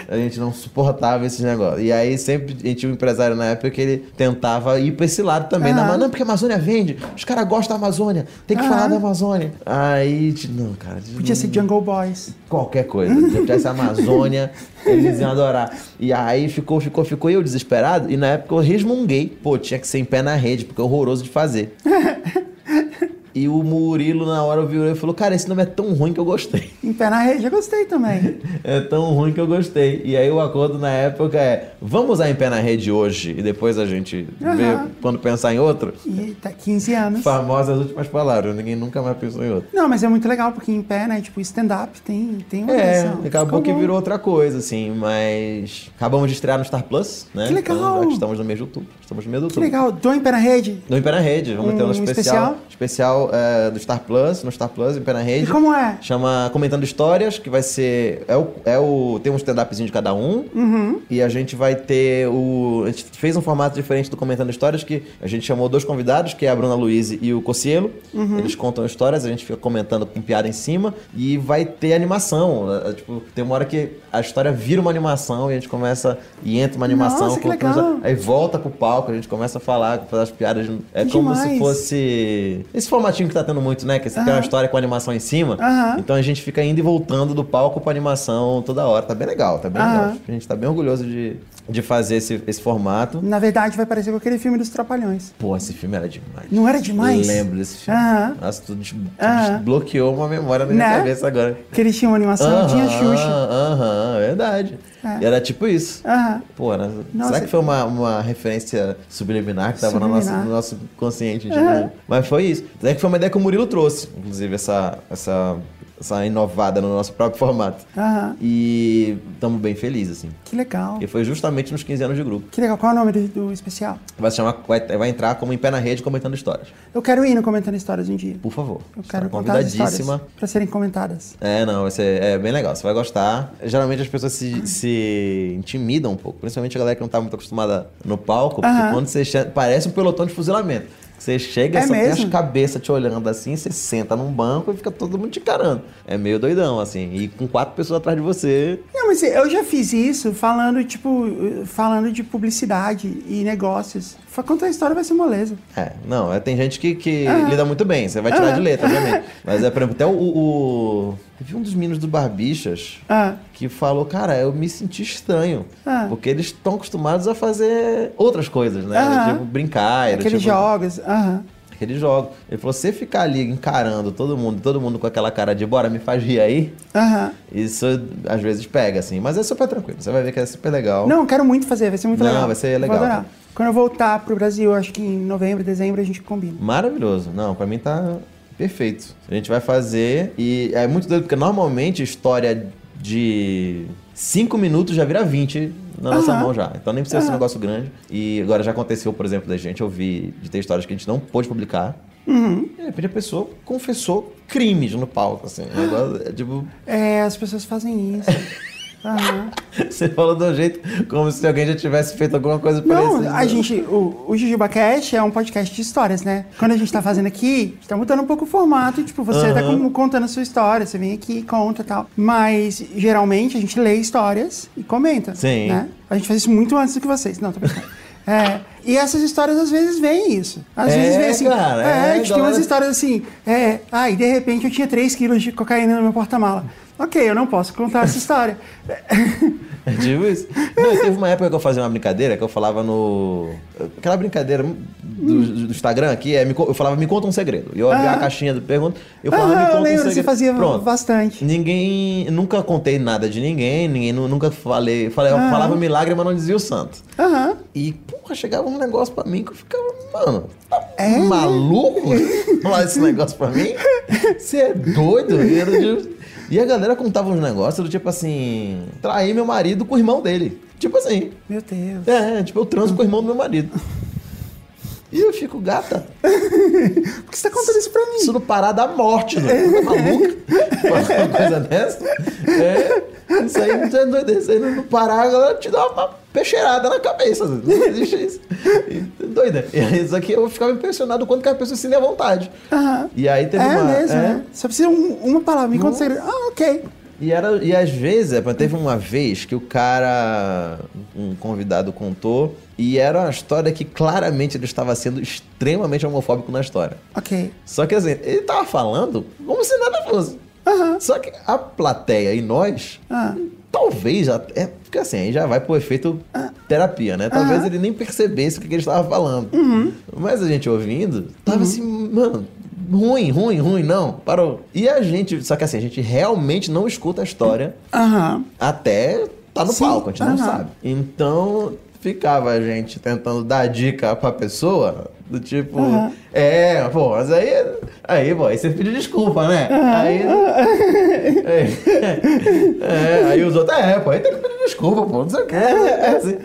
S2: A gente não suportava esse negócio. E aí sempre a gente tinha um empresário na época que ele tentava ir pra esse lado também.
S1: Aham.
S2: Não, não, porque a Amazônia vende, os caras gostam da Amazônia, tem que falar da Amazônia. Aí, não, cara.
S1: Podia ser Jungle Boys.
S2: Qualquer coisa. Se tivesse a Amazônia, eles iam adorar. E aí ficou, ficou, ficou eu desesperado. E na época eu resmunguei. Pô, tinha que ser em pé na rede, porque é horroroso de fazer. E o Murilo, na hora, virou e falou: Cara, esse nome é tão ruim que eu gostei.
S1: Em pé na rede, eu gostei também.
S2: É tão ruim que eu gostei. E aí o acordo na época é: Vamos usar em pé na rede hoje e depois a gente vê
S1: Aham.
S2: quando pensar em outro?
S1: E tá 15 anos.
S2: Famosas últimas palavras, ninguém nunca mais pensou em outro.
S1: Não, mas é muito legal, porque em pé, né? Tipo, stand-up tem, tem uma
S2: É,
S1: versão.
S2: acabou
S1: Ficou
S2: que
S1: bom.
S2: virou outra coisa, assim, mas acabamos de estrear no Star Plus, né?
S1: Que legal!
S2: Então, já que estamos no mês de outubro. Estamos no mês de
S1: Que
S2: outubro.
S1: legal. Do em pé na rede.
S2: No Em Pé na Rede, vamos ter um
S1: Um
S2: especial, especial é, do Star Plus, no Star Plus, Em Pé na
S1: E
S2: Rede.
S1: como é?
S2: Chama Comentando Histórias, que vai ser. É o, é o, tem um stand-upzinho de cada um.
S1: Uhum.
S2: E a gente vai ter o. A gente fez um formato diferente do Comentando Histórias, que a gente chamou dois convidados, que é a Bruna Luiz e o Cocielo.
S1: Uhum.
S2: Eles contam histórias, a gente fica comentando com piada em cima. E vai ter animação. é, é, Tipo, tem uma hora que a história vira uma animação e a gente começa. E entra uma animação.
S1: Nossa, que legal.
S2: Aí volta pro palco, a gente começa a falar, fazer as piadas. É como se fosse. Esse formatinho que tá tendo muito, né? Que você tem uma
S1: Aham.
S2: história com animação em cima. Então a gente fica indo e voltando do palco pra animação toda hora. Tá bem legal, tá bem
S1: Aham.
S2: legal. A gente tá bem orgulhoso de, de fazer esse, esse formato.
S1: Na verdade, vai parecer com aquele filme dos Trapalhões.
S2: Pô, esse filme era demais.
S1: Não era demais?
S2: Eu lembro desse filme.
S1: Aham.
S2: Nossa, tu, des- tu
S1: Aham.
S2: desbloqueou uma memória na minha
S1: Né?
S2: cabeça agora.
S1: Que eles tinham animação, tinha Xuxa.
S2: Aham, verdade.
S1: É.
S2: E era tipo isso.
S1: Aham.
S2: Pô, era-
S1: Nossa.
S2: será que foi uma, uma referência subliminar que tava no nosso,
S1: Subliminar.
S2: no nosso consciente?
S1: Aham.
S2: Mas foi isso. Será que foi uma ideia que o Murilo trouxe, inclusive, essa, essa essa inovada no nosso próprio formato.
S1: Aham.
S2: E estamos bem felizes, assim.
S1: Que legal.
S2: E foi justamente nos 15 anos de grupo.
S1: Que legal. Qual é o nome do, do especial?
S2: Vai, se chamar, vai, vai entrar como em pé na rede comentando histórias.
S1: Eu quero ir no Comentando Histórias um dia.
S2: Por favor.
S1: Eu quero contar as histórias
S2: convidadíssima.
S1: pra serem comentadas.
S2: É, não, vai ser é bem legal. Você vai gostar. Geralmente as pessoas se, se intimidam um pouco, principalmente a galera que não tá muito acostumada no palco, porque
S1: Aham.
S2: quando você chega, parece um pelotão de fuzilamento. Você chega,
S1: É
S2: só tem as
S1: mesmo?
S2: cabeças te olhando assim, você senta num banco e fica todo mundo te encarando. É meio doidão, assim. E com quatro pessoas atrás de você.
S1: Não, mas eu já fiz isso falando, tipo, falando de publicidade e negócios. Fa- Contar a história vai ser moleza.
S2: É, não, é, tem gente que, que
S1: Aham.
S2: lida muito bem, você vai tirar
S1: Aham.
S2: de letra, obviamente. Mas é, por exemplo, até o. o... Teve um dos meninos do Barbixas
S1: Ah,
S2: que falou, cara, eu me senti estranho.
S1: Ah.
S2: Porque eles estão acostumados a fazer outras coisas, né? Tipo, brincar. era,
S1: aqueles
S2: tipo,
S1: jogos. Aham.
S2: Aqueles jogos. Ele falou, você ficar ali encarando todo mundo, todo mundo com aquela cara de bora, me faz rir aí, isso às vezes pega, assim. Mas é super tranquilo, você vai ver que é super legal.
S1: Não, quero muito fazer, vai ser muito
S2: Não,
S1: legal.
S2: vai ser legal.
S1: Quando eu voltar pro Brasil, acho que em novembro, dezembro, a gente combina.
S2: Maravilhoso. Não, pra mim tá perfeito. A gente vai fazer e é muito doido, porque normalmente história de 5 minutos já vira 20 na nossa
S1: Aham.
S2: mão já. Então nem precisa ser um negócio grande. E agora já aconteceu, por exemplo, da gente ouvir de ter histórias que a gente não pôde publicar.
S1: Uhum.
S2: E de repente a pessoa confessou crimes no palco, assim. Um negócio, é tipo,
S1: É, as pessoas fazem isso.
S2: Você falou um jeito como se alguém já tivesse feito alguma coisa parecida.
S1: Não, a gente, o, o JujubaCast é um podcast de histórias, né? Quando a gente tá fazendo aqui, a gente tá mudando um pouco o formato, tipo, você tá
S2: Aham.
S1: com- contando a sua história, você vem aqui e conta e tal. Mas, geralmente, a gente lê histórias e comenta,
S2: Sim.
S1: né? A gente faz isso muito antes do que vocês. Não, tô brincando. É, e essas histórias às vezes vêm isso. Às
S2: É,
S1: vezes vem assim.
S2: cara,
S1: é,
S2: é,
S1: a gente tem umas histórias assim. É, ah, e de repente eu tinha 3 quilos de cocaína no meu porta-mala. Ok, eu não posso contar essa história.
S2: É tipo isso. Não, teve uma época que eu fazia uma brincadeira que eu falava no. Aquela brincadeira do, do Instagram aqui, é, me eu falava, me conta um segredo. E eu abria
S1: Ah.
S2: a caixinha do pergunta, eu falava, me
S1: Ah,
S2: conta
S1: eu
S2: um
S1: lembro,
S2: segredo.
S1: você fazia
S2: Pronto.
S1: bastante.
S2: Ninguém. Nunca contei nada de ninguém, ninguém nu- nunca falei. falei eu
S1: Ah.
S2: falava milagre, mas não dizia o santo.
S1: Aham.
S2: E, porra, chegava um negócio pra mim que eu ficava, mano, tá
S1: É,
S2: maluco falar esse negócio pra mim? Você é doido? E, era de- e a galera contava uns negócios do tipo assim, traí meu marido com o irmão dele. Tipo assim,
S1: Meu Deus.
S2: é, tipo, eu transo com o irmão do meu marido. E eu fico, gata,
S1: Por que você tá contando isso pra mim?
S2: isso não parar da morte, não. Tá maluca? Uma coisa dessa? É, isso aí não é aí não parar, a galera te dá uma peixeirada na cabeça. Não existe isso. Doida. Isso aqui eu ficava impressionado quanto que a pessoa se à vontade.
S1: Aham.
S2: E aí teve
S1: é
S2: uma.
S1: mesmo,
S2: é,
S1: né? Só precisa um- uma palavra. Me conta segredo. Ah, ok.
S2: E, era, e às vezes, é, teve uma vez que o cara, um convidado contou, e era uma história que claramente ele estava sendo extremamente homofóbico na história.
S1: Ok.
S2: Só que assim, ele tava falando como se nada fosse. Só que a plateia e nós,
S1: Ah.
S2: talvez até. Porque assim, aí já vai pro efeito terapia, né? Talvez ele nem percebesse o que, ele estava falando.
S1: Uhum.
S2: Mas a gente ouvindo, tava assim, mano. Ruim, ruim, ruim, não, parou. E a gente, só que assim, a gente realmente não escuta a história até tá no
S1: Sim,
S2: palco, a gente não sabe. Então, ficava a gente tentando dar dica pra pessoa, do tipo, é, pô, mas aí, aí, pô, aí você pediu desculpa, né? Aí, é, é, aí os outros, é, pô, aí tem que pedir desculpa, pô, não sei o que. É, assim,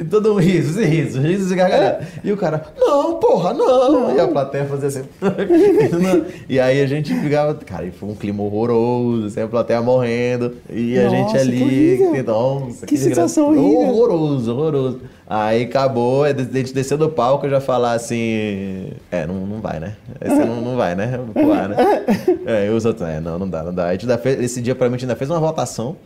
S2: e todo mundo riso, e riso, riso e gargalhada. E o cara, não, porra, não. E a plateia fazia assim. E aí a gente ficava, cara, e foi um clima horroroso, assim, a plateia morrendo. E a
S1: Nossa,
S2: gente
S1: que
S2: ali,
S1: horrível.
S2: nossa,
S1: Que situação
S2: desgraça-
S1: horrível.
S2: Horroroso, horroroso. Aí acabou, a gente desceu do palco e já falar assim. É, não, não vai, né? Esse não, não vai, né? Pro ar, né? É, e os outros, é, não, não dá, não dá. A gente ainda fez, esse dia, pra mim, a gente ainda fez uma votação,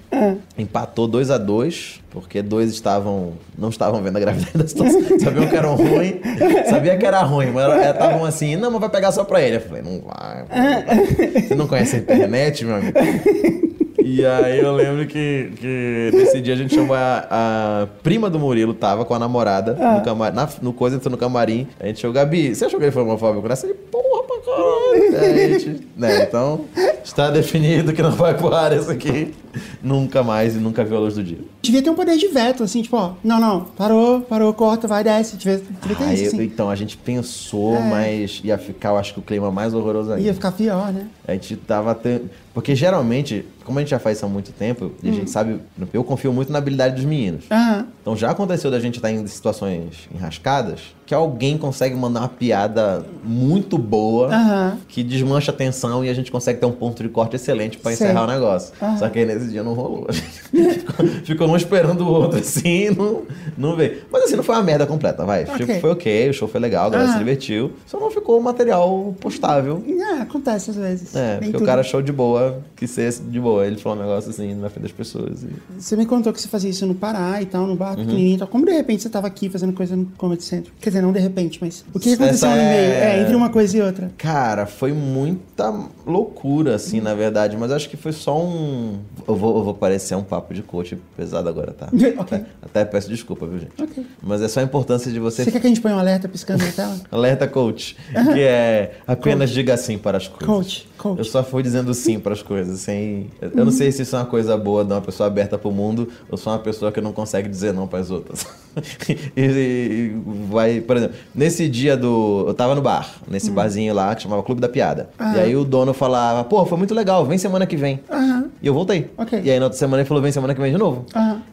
S2: empatou 2 a 2 porque dois estavam. não estavam vendo a gravidade da situação. Sabiam que era ruim, sabia que era ruim, mas estavam assim, não, mas vai pegar só pra ele. Eu falei, não vai. pô, não vai. Você não conhece a internet, meu amigo? E aí eu lembro que, que nesse dia a gente chamou a, a prima do Murilo, tava com a namorada no, camarim, na, no coisa, entrou no camarim. A gente chamou, Gabi, você achou que ele foi homofóbico? Nessa ele, porra pra caralho. a gente, né, então, está definido que não vai pro ar esse aqui. Nunca mais e nunca viu a luz do dia.
S1: Devia ter um poder de veto, assim, tipo, ó, não, não, parou, parou, corta, vai, desce. Devia, devia ter
S2: Ah,
S1: isso,
S2: eu-
S1: assim.
S2: então, a gente pensou,
S1: É.
S2: mas ia ficar, eu acho que o clima mais horroroso ainda.
S1: Ia ficar pior, né?
S2: A gente tava te- Porque geralmente, como a gente já faz isso há muito tempo, e a
S1: Hum.
S2: gente sabe, eu confio muito na habilidade dos meninos.
S1: Aham.
S2: Então já aconteceu da gente estar em situações enrascadas que alguém consegue mandar uma piada muito boa
S1: Aham.
S2: que desmancha a tensão e a gente consegue ter um ponto de corte excelente pra
S1: Sei.
S2: encerrar o negócio.
S1: Aham.
S2: Só que aí nesse dia não rolou. ficou, ficou um esperando o outro assim, não, não veio. Mas assim, não foi uma merda completa, vai.
S1: Ok.
S2: Tipo, foi ok, o show foi legal, a galera se divertiu. Só não ficou material postável.
S1: É, acontece às vezes.
S2: É,
S1: Nem
S2: porque
S1: tudo.
S2: o cara achou de boa, que ser de boa. Ele falou um negócio assim na frente das pessoas. e-
S1: Você me contou que você fazia isso no Pará e tal, no
S2: Uhum.
S1: bar pequenininho e tal. Como de repente você tava aqui fazendo coisa no Comedy Center? Quer dizer, não de repente, mas... O que aconteceu
S2: Essa
S1: no meio?
S2: é-
S1: É, entre uma coisa e outra.
S2: Cara, foi muita loucura, assim, na verdade. Mas acho que foi só um. Eu vou, eu vou parecer um papo de coach pesado agora, tá?
S1: Ok.
S2: Até peço desculpa, viu, gente?
S1: Ok.
S2: Mas é só a importância de você.
S1: Você quer que a gente ponha um alerta piscando na tela?
S2: Alerta coach. Que é apenas diga sim para as coisas.
S1: Coach,
S2: Eu só fui dizendo sim para as coisas, sem. Eu não sei se isso é uma coisa boa de uma pessoa aberta pro mundo ou só uma pessoa que não consegue dizer não para as outras. e, e vai, por exemplo, nesse dia do. Eu tava no bar, nesse barzinho lá que chamava Clube da Piada. E aí o dono falava, pô, foi muito legal, vem semana que vem.
S1: Aham.
S2: E eu voltei.
S1: Ok.
S2: E aí na outra semana ele falou, vem semana que vem de novo.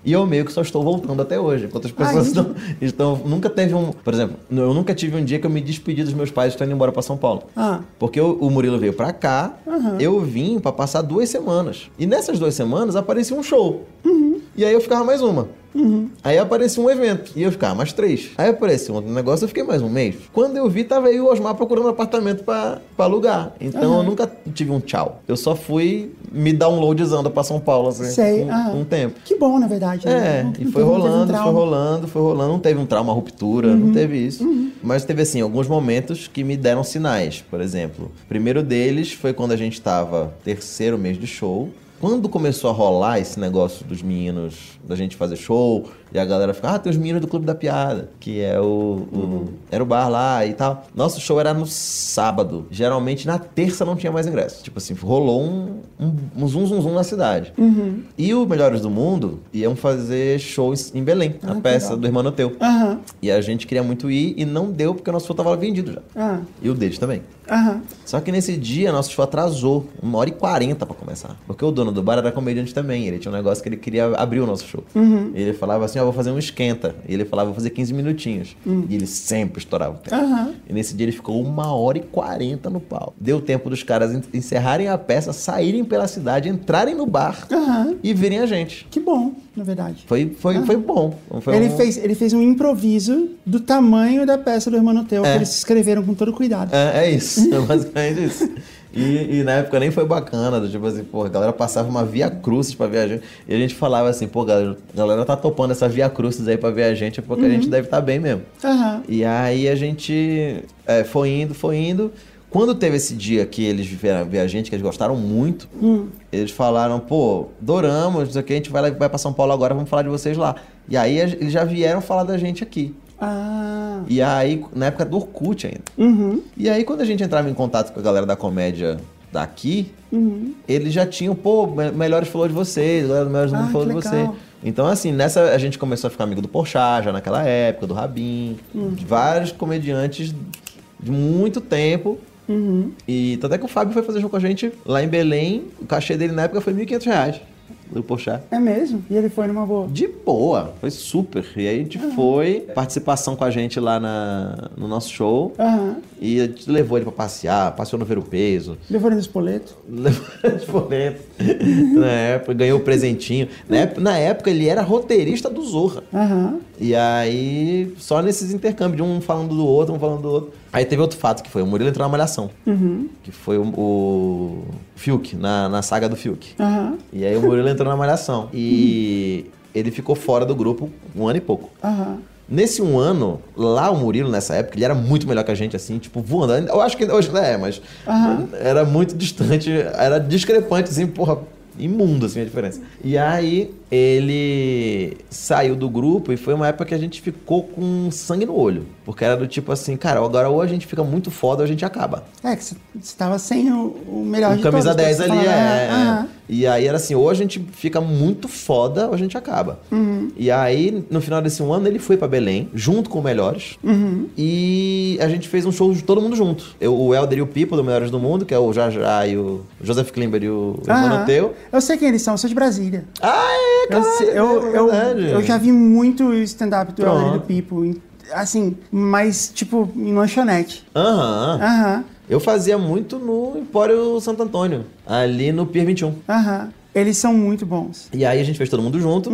S2: E eu meio que só estou voltando até hoje. Enquanto as pessoas
S1: entendi.
S2: estão, estão. Nunca teve um. Por exemplo, eu nunca tive um dia que eu me despedi dos meus pais e estou indo embora para São Paulo.
S1: Ah.
S2: Porque o, o Murilo veio pra cá, eu vim pra passar duas semanas. E nessas duas semanas aparecia um show. E aí eu ficava mais uma. Aí aparecia um evento. E eu ficava mais três. Aí apareceu um outro negócio, eu fiquei mais um mês. Quando eu vi, tava aí o Osmar procurando apartamento pra, pra alugar. Então eu nunca tive um tchau. Eu só fui me downloadzando pra São Paulo, assim.
S1: Sei.
S2: um,
S1: aham.
S2: um tempo.
S1: Que bom, na verdade. né?
S2: É,
S1: Não-
S2: e foi
S1: teve um
S2: rolando, foi rolando, foi rolando. Não teve um trauma, uma ruptura, não teve isso. Mas teve, assim, alguns momentos que me deram sinais. Por exemplo, o primeiro deles foi quando a gente tava terceiro mês de show. Quando começou a rolar esse negócio dos meninos, da gente fazer show, e a galera fica, ah, tem os meninos do Clube da Piada, que é o, o- Era o bar lá e tal. Nosso show era no sábado. Geralmente na terça não tinha mais ingresso. Tipo assim, rolou um, um, um zum zum zum na cidade. E o Melhores do Mundo iam fazer shows em Belém, a
S1: Ah, que
S2: peça
S1: legal.
S2: do Irmão Teu.
S1: Aham.
S2: E a gente queria muito ir e não deu porque o nosso show tava vendido já.
S1: Ah.
S2: E o deles também. Só que nesse dia, nosso show atrasou uma hora e quarenta pra começar. Porque o dono do bar era comediante também. Ele tinha um negócio que ele queria abrir o nosso show. E ele falava assim, ó, vou fazer um esquenta. E ele falava, vou fazer 15 minutinhos. E ele sempre estourava o tempo.
S1: Aham.
S2: E nesse dia ele ficou uma hora e quarenta no pau. Deu tempo dos caras en- encerrarem a peça, saírem pela cidade, entrarem no bar
S1: Aham.
S2: e verem a gente.
S1: Que bom, na verdade.
S2: Foi, foi, foi bom. Foi
S1: ele,
S2: um-
S1: fez, ele fez um improviso do tamanho da peça do Irmão Teu, que
S2: É.
S1: eles escreveram com todo cuidado.
S2: É, é isso, é basicamente isso. E, e na época nem foi bacana, tipo assim, pô, a galera passava uma via crucis pra ver a gente. E a gente falava assim, pô, galera, a galera tá topando essa via crucis aí pra ver a gente, é porque a gente deve estar bem mesmo.
S1: Aham.
S2: E aí a gente é, foi indo, foi indo. Quando teve esse dia que eles vieram ver a gente, que eles gostaram muito, eles falaram, pô, adoramos, não sei o que, a gente vai, lá- vai pra São Paulo agora, vamos falar de vocês lá. E aí eles já vieram falar da gente aqui.
S1: Ah.
S2: E aí, na época do Orkut ainda.
S1: Uhum.
S2: E aí, quando a gente entrava em contato com a galera da comédia daqui,
S1: Uhum.
S2: eles já tinham, pô, me- melhores falou de vocês, melhores do
S1: Ah,
S2: falou de você. Então, assim, nessa a gente começou a ficar amigo do Porchat já naquela época, do Rabin,
S1: Uhum.
S2: de vários comediantes de muito tempo.
S1: Uhum.
S2: E tanto é que o Fábio foi fazer show com a gente lá em Belém. O cachê dele na época foi 1.500 reais. Do Porchat.
S1: É mesmo? E ele foi numa boa.
S2: De boa, foi super. E aí a gente foi, participação com a gente lá na, no nosso show.
S1: Aham.
S2: E a gente levou ele pra passear, passeou no Ver o Peso.
S1: Levou ele no espoleto.
S2: Levou ele por dentro. Na época, ganhou o presentinho. Na época, na época, ele era roteirista do Zorra.
S1: Aham.
S2: E aí, só nesses intercâmbios, de um falando do outro, um falando do outro. Aí teve outro fato que foi, o Murilo entrou na Malhação.
S1: Uhum.
S2: Que foi o, o Fiuk, na, na saga do Fiuk.
S1: Aham.
S2: E aí o Murilo entrou na Malhação. E ele ficou fora do grupo um ano e pouco.
S1: Aham.
S2: Nesse um ano, lá o Murilo, nessa época, ele era muito melhor que a gente, assim, tipo, voando. Eu acho que hoje é, mas
S1: Aham.
S2: era muito distante, era discrepante, assim, porra, imundo, assim, a diferença. E aí, ele saiu do grupo e foi uma época que a gente ficou com sangue no olho. Porque era do tipo assim, cara, agora ou a gente fica muito foda ou a gente acaba.
S1: É, que você estava sem o, o melhor
S2: O
S1: de
S2: camisa
S1: todos.
S2: 10
S1: você
S2: ali
S1: falava,
S2: é.
S1: ah,
S2: é. E aí era assim, ou a gente fica muito foda ou a gente acaba.
S1: Uhum.
S2: E aí, no final desse um ano, ele foi pra Belém, junto com o Melhores.
S1: Uhum.
S2: E a gente fez um show de todo mundo junto. Eu, o Helder e o Pipo, do Melhores do Mundo, que é o Jajá e o Joseph Klimber e o. Emmanuel Teu.
S1: Eu sei quem eles são, eu sou de Brasília.
S2: Ah, é,
S1: Eu,
S2: cara.
S1: sei- eu,
S2: é
S1: eu, eu já vi muito stand-up do. Elder do Pipo. Assim, mas tipo, em lanchonete.
S2: Aham.
S1: Aham,
S2: Eu fazia muito no Empório Santo Antônio, ali no Pier 21.
S1: aham. Eles são muito bons.
S2: E aí a gente fez todo mundo junto.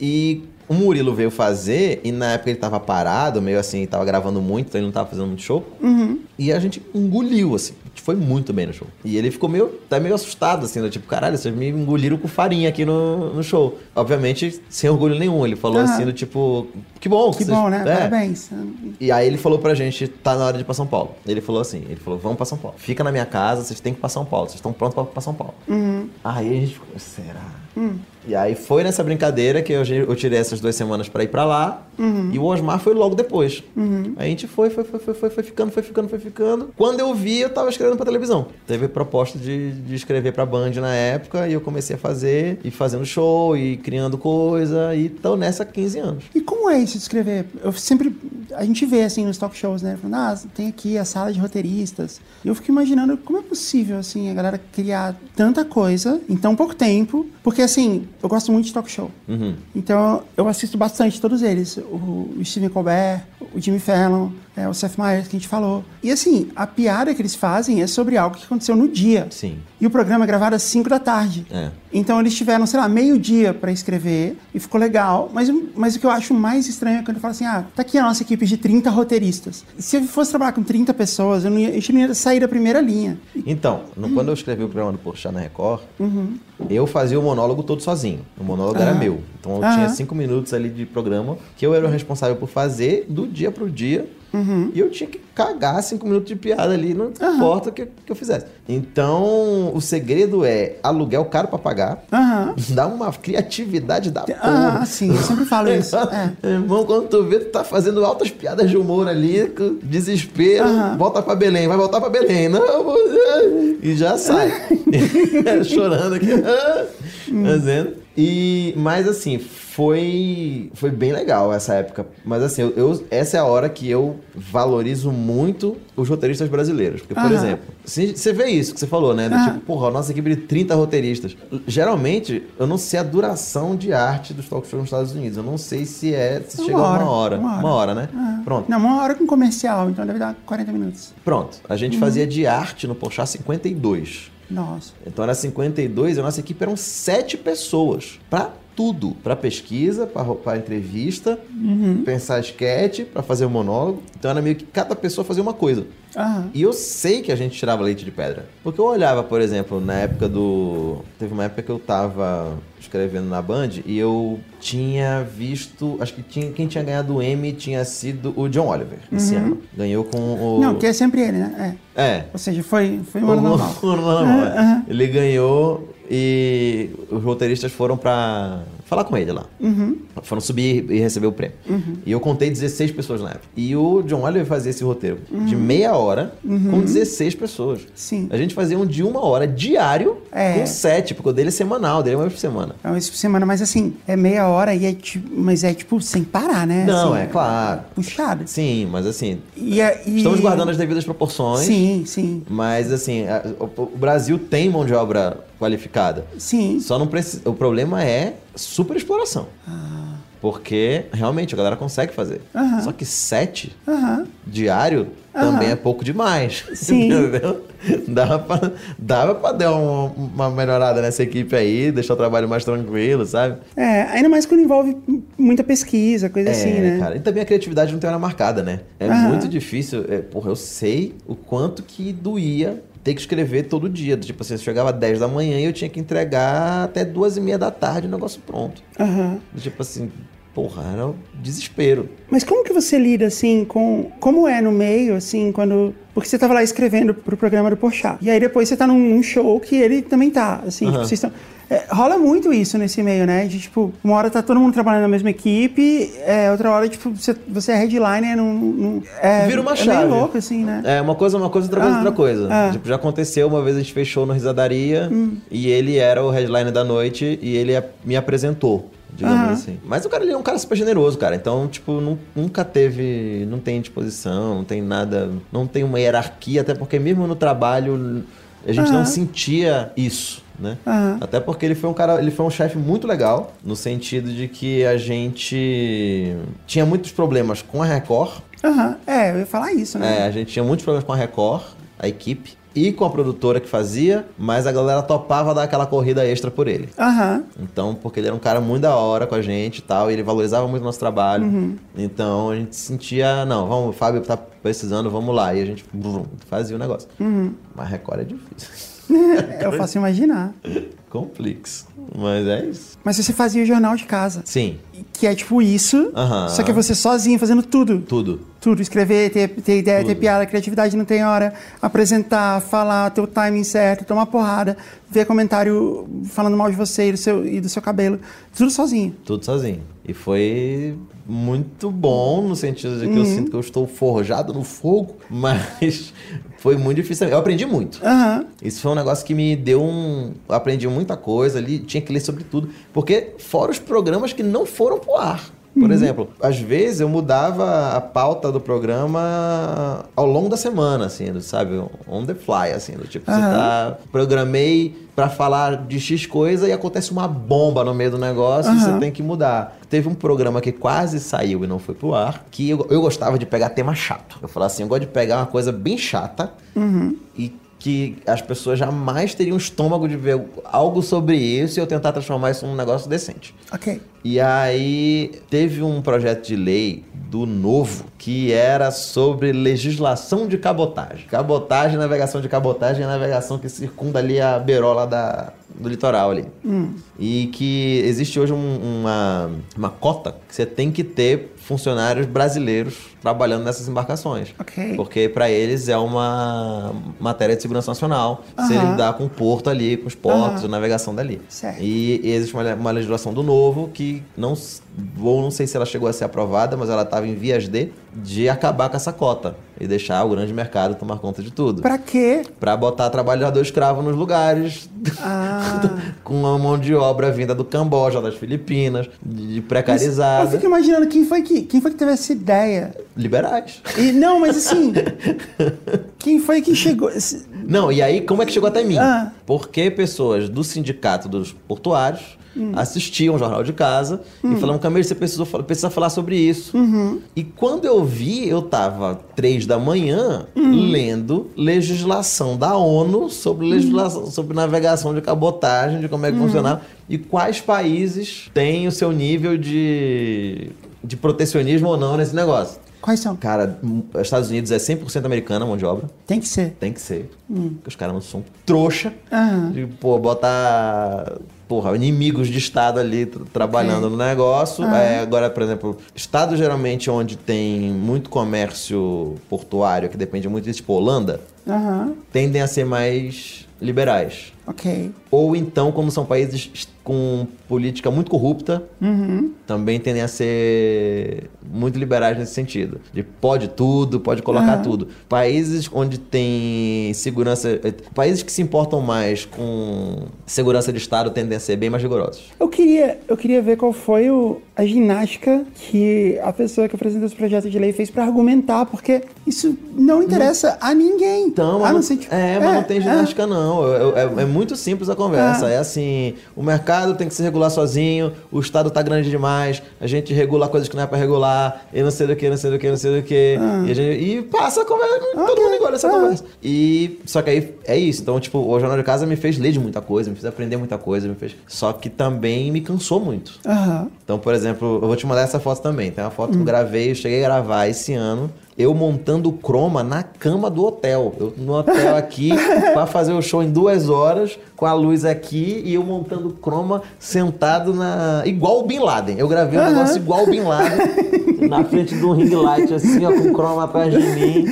S2: E o Murilo veio fazer, e na época ele tava parado, meio assim, tava gravando muito, então ele não tava fazendo muito show. E a gente engoliu, assim. Foi muito bem no show. E ele ficou meio, até meio assustado, assim, do tipo, caralho, vocês me engoliram com farinha aqui no, no show. Obviamente, sem orgulho nenhum. Ele falou
S1: Aham.
S2: assim, do tipo, que bom.
S1: Que
S2: vocês-
S1: bom, né?
S2: é.
S1: Parabéns.
S2: E aí ele falou pra gente, tá na hora de ir pra São Paulo. Ele falou assim, ele falou, vamos pra São Paulo. Fica na minha casa, vocês têm que ir pra São Paulo. Vocês estão prontos pra, pra São Paulo. Aí a gente ficou, será? E aí foi nessa brincadeira que eu, eu tirei essas duas semanas pra ir pra lá. E o Osmar foi logo depois. Aí a gente foi, foi, foi, foi, foi, foi ficando, foi ficando, foi ficando. Quando eu vi, eu tava escrevendo pra televisão. Teve proposta de, de escrever pra Band na época. E eu comecei a fazer, e fazendo show, e criando coisa. E tô nessa há 15 anos.
S1: E como é isso de escrever? Eu sempre. A gente vê assim nos talk shows, né? Falando, ah, tem aqui a sala de roteiristas. E eu fico imaginando como é possível, assim, a galera criar tanta coisa em tão pouco tempo. Porque, assim, eu gosto muito de talk show.
S2: Uhum.
S1: Então eu assisto bastante todos eles. O, Stephen Colbert, o Jimmy Fallon, é, o Seth Meyers, que a gente falou. E assim, a piada que eles fazem é sobre algo que aconteceu no dia.
S2: Sim.
S1: E o programa é gravado às 5 da tarde.
S2: É.
S1: Então eles tiveram, sei lá, meio dia pra escrever e ficou legal. Mas, mas o que eu acho mais estranho é quando eu falo assim: ah, tá aqui a nossa equipe de 30 roteiristas. Se eu fosse trabalhar com 30 pessoas, eu não ia, a gente não ia sair da primeira linha.
S2: Então, no- quando eu escrevi o programa do Porchat na Record, eu fazia o monólogo todo sozinho. O monólogo era
S1: Aham.
S2: meu. Então eu tinha cinco minutos ali de programa que eu era o responsável por fazer do dia pro dia. E eu tinha que cagar cinco minutos de piada ali, não importa o que, que eu fizesse. Então, o segredo é aluguel caro pra pagar,
S1: Aham.
S2: dá uma criatividade da porra.
S1: Ah, sim, eu sempre falo isso. É.
S2: Irmão, quando tu vê, tu tá fazendo altas piadas de humor ali, desespero, volta pra Belém, vai voltar pra Belém. Não, vou... E já sai. Chorando aqui. Fazendo. E, mas assim, foi, foi bem legal essa época. Mas assim, eu, eu- essa é a hora que eu valorizo muito os roteiristas brasileiros. Porque, por
S1: Aham.
S2: exemplo, se- você vê isso que você falou, né? Do tipo, porra, a nossa equipe de 30 roteiristas. Geralmente, eu não sei a duração de arte dos talk shows nos Estados Unidos. Eu não sei se é. Se
S1: Uma
S2: chega a
S1: hora,
S2: uma hora.
S1: uma hora.
S2: Uma hora, né?
S1: Ah.
S2: Pronto.
S1: Não, uma hora com comercial, então deve dar 40 minutos.
S2: Pronto. A gente fazia de arte no Porchat 52.
S1: Nossa.
S2: Então era 52 e a nossa equipe eram sete pessoas. Pra tudo. Pra pesquisa, pra entrevista, pensar sketch, pra fazer o monólogo. Então era meio que cada pessoa fazia uma coisa.
S1: Aham.
S2: E eu sei que a gente tirava leite de pedra. Porque eu olhava, por exemplo, na época do. Teve uma época que eu tava escrevendo na Band e eu tinha visto. Acho que tinha, quem tinha ganhado o Emmy tinha sido o John Oliver esse ano. Ganhou com o.
S1: Não, que é sempre ele, né? É.
S2: É.
S1: Ou seja, foi, foi um ano normal.
S2: O ano normal. Ele ganhou e os roteiristas foram pra falar com ele lá.
S1: Uhum.
S2: Foram subir e receber o prêmio. E eu contei 16 pessoas na época. E o John Oliver fazia esse roteiro de
S1: Uhum.
S2: meia hora com 16 pessoas.
S1: Sim.
S2: A gente fazia um de uma hora diário
S1: É.
S2: com sete, porque o dele é semanal, o dele é uma vez por semana.
S1: É uma vez por semana, mas assim, é meia hora e é tipo, mas é tipo sem parar, né?
S2: Não,
S1: Assim,
S2: é claro.
S1: Puxado.
S2: Sim, mas assim,
S1: E, e-
S2: estamos guardando as devidas proporções.
S1: Sim, sim.
S2: Mas assim, a- o, o Brasil tem mão de obra qualificada.
S1: Sim.
S2: Só não precisa. O problema é super exploração. Porque realmente a galera consegue fazer.
S1: Ah.
S2: Só que sete
S1: Aham.
S2: diário também é pouco demais.
S1: Sim.
S2: Entendeu? Dava pra, dava pra dar um- uma melhorada nessa equipe aí, deixar o trabalho mais tranquilo, sabe?
S1: É, ainda mais quando envolve muita pesquisa, coisa assim, né?
S2: cara. E também a criatividade não tem hora marcada, né? É muito difícil. É, porra, eu sei o quanto que doía ter que escrever todo dia. Tipo assim, eu chegava às 10 da manhã e eu tinha que entregar até duas e meia da tarde o negócio pronto.
S1: Aham.
S2: Tipo assim, porra, era um desespero.
S1: Mas como que você lida, assim, com... Como é no meio, assim, quando porque você tava lá escrevendo pro programa do Porchat. E aí depois você tá num, show que ele também tá, assim, tipo, vocês estão... é, rola muito isso nesse meio, né? De, tipo, uma hora tá todo mundo trabalhando na mesma equipe, é, outra hora, tipo, você, você é headliner num... num é,
S2: Vira uma
S1: é
S2: chave.
S1: meio louco, assim, né?
S2: É, uma coisa, uma coisa, outra coisa,
S1: Ah,
S2: outra coisa.
S1: ah.
S2: Tipo, já aconteceu, uma vez a gente fez show no Risadaria
S1: Hum.
S2: e ele era o headliner da noite e ele me apresentou, digamos
S1: Aham.
S2: assim. Mas o cara ele é um cara super generoso, cara. Então, tipo, nu- nunca teve, não tem disposição, não tem nada, não tem uma hierarquia, até porque mesmo no trabalho a gente não
S1: Aham.
S2: sentia isso. Né?
S1: Aham.
S2: Até porque ele foi um cara, ele foi um chefe muito legal, no sentido de que a gente tinha muitos problemas com a Record,
S1: Aham, é, eu ia falar isso,
S2: é,
S1: né?
S2: a gente tinha muitos problemas com a Record, a equipe, e com a produtora que fazia, mas a galera topava dar aquela corrida extra por ele.
S1: Aham,
S2: Então, porque ele era um cara muito da hora com a gente e tal, e ele valorizava muito o nosso trabalho.
S1: Uhum.
S2: Então a gente sentia, não, vamos, o Fábio tá precisando, vamos lá. E a gente brum, fazia o negócio.
S1: Uhum.
S2: Mas Record é difícil.
S1: eu faço imaginar.
S2: Complexo. Mas é isso.
S1: Mas você fazia o jornal de casa,
S2: Sim,
S1: que é tipo isso,
S2: Aham.
S1: só que você sozinho fazendo tudo.
S2: tudo.
S1: Tudo, escrever, ter, ter ideia, ter
S2: Tudo.
S1: piada, criatividade não tem hora, apresentar, falar, ter o timing certo, tomar porrada, ver comentário falando mal de você e do seu, e do seu cabelo, tudo sozinho.
S2: Tudo sozinho. E foi muito bom no sentido de que eu sinto que eu estou forjado no fogo, mas foi muito difícil. Eu aprendi muito.
S1: Aham,
S2: Isso foi um negócio que me deu um. Eu aprendi muita coisa ali, tinha que ler sobre tudo. Porque, fora os programas que não foram pro ar. Por exemplo, às vezes eu mudava a pauta do programa ao longo da semana, assim, sabe? On the fly, assim, do tipo, você
S1: Aham.
S2: tá. Programei pra falar de X coisa e acontece uma bomba no meio do negócio e
S1: Aham.
S2: você tem que mudar. Teve um programa que quase saiu e não foi pro ar, que eu, eu gostava de pegar tema chato. Eu falava assim, eu gosto de pegar uma coisa bem chata e que as pessoas jamais teriam estômago de ver algo sobre isso e eu tentar transformar isso num negócio decente.
S1: ok.
S2: E aí teve um projeto de lei do novo que era sobre legislação de cabotagem. Cabotagem, navegação de cabotagem é navegação que circunda ali a beirola da, do litoral ali. E que existe hoje um- uma, uma cota que você tem que ter funcionários brasileiros trabalhando nessas embarcações.
S1: Ok.
S2: Porque para eles é uma matéria de segurança nacional. Se
S1: Aham.
S2: ele lidar com o porto ali, com os portos,
S1: Aham.
S2: a navegação dali.
S1: Certo.
S2: E, e existe uma, uma legislação do novo que não, ou não sei se ela chegou a ser aprovada, mas ela estava em vias de, de acabar com essa cota e deixar o grande mercado tomar conta de tudo.
S1: Pra quê?
S2: Pra botar trabalhador escravo nos lugares
S1: Ah,
S2: com uma mão de obra vinda do Camboja, das Filipinas, de de
S1: eu
S2: precarizada.
S1: fico imaginando quem foi que, quem foi que teve essa ideia.
S2: Liberais.
S1: E, não, mas assim, quem foi que chegou...
S2: Não, e aí como é que chegou até mim?
S1: Ah.
S2: Porque pessoas do sindicato dos portuários
S1: Hum.
S2: assistiam o Jornal de Casa e falavam, Camilo, você precisou, precisa falar sobre isso.
S1: Uhum.
S2: E quando eu vi, eu tava três da manhã
S1: Hum.
S2: lendo legislação da ONU sobre legislação sobre navegação de cabotagem, de como é que
S1: Uhum.
S2: funcionava e quais países têm o seu nível de, de protecionismo ou não nesse negócio.
S1: Quais são?
S2: Cara, m- Estados Unidos é 100% americana a mão de obra.
S1: Tem que ser.
S2: Tem que ser.
S1: Hum.
S2: Porque os caras não são trouxa.
S1: Aham.
S2: De, pô, botar. Porra, inimigos de Estado ali tra- trabalhando no negócio. É, agora, por exemplo, Estado geralmente onde tem muito comércio portuário, que depende muito disso, tipo Holanda, tendem a ser mais liberais.
S1: ok.
S2: Ou então, como são países com política muito corrupta,
S1: Uhum.
S2: também tendem a ser muito liberais nesse sentido. De pode tudo, pode colocar
S1: Aham.
S2: tudo. Países onde tem segurança. eh, Países que se importam mais com segurança de Estado tendem a ser bem mais rigorosos.
S1: Eu queria, eu queria ver qual foi o, a ginástica que a pessoa que apresentou esse projeto de lei fez pra argumentar, porque isso não interessa a ninguém.
S2: Então,
S1: a não
S2: não,
S1: ser, tipo,
S2: é, mas não tem ginástica, não. É, é- é muito simples a conversa.
S1: Ah.
S2: É assim: o mercado tem que se regular sozinho, o Estado tá grande demais, a gente regula coisas que não é pra regular, e não sei do que, não sei do que, não sei do que. E, a gente- e passa a conversa, todo mundo engole essa
S1: Ah.
S2: conversa. E só que aí é isso. Então, tipo, o Jornal de Casa me fez ler de muita coisa, me fez aprender muita coisa, me fez. Só que também me cansou muito.
S1: Aham.
S2: Então, por exemplo, eu vou te mandar essa foto também. Tem uma foto que eu gravei, eu cheguei a gravar esse ano. Eu montando o croma na cama do hotel. Eu no hotel aqui, pra fazer o show em duas horas, com a luz aqui e eu montando croma sentado na. igual o Bin Laden. Eu gravei um negócio igual o Bin Laden, na frente de um ring light, assim, ó, com croma atrás de mim.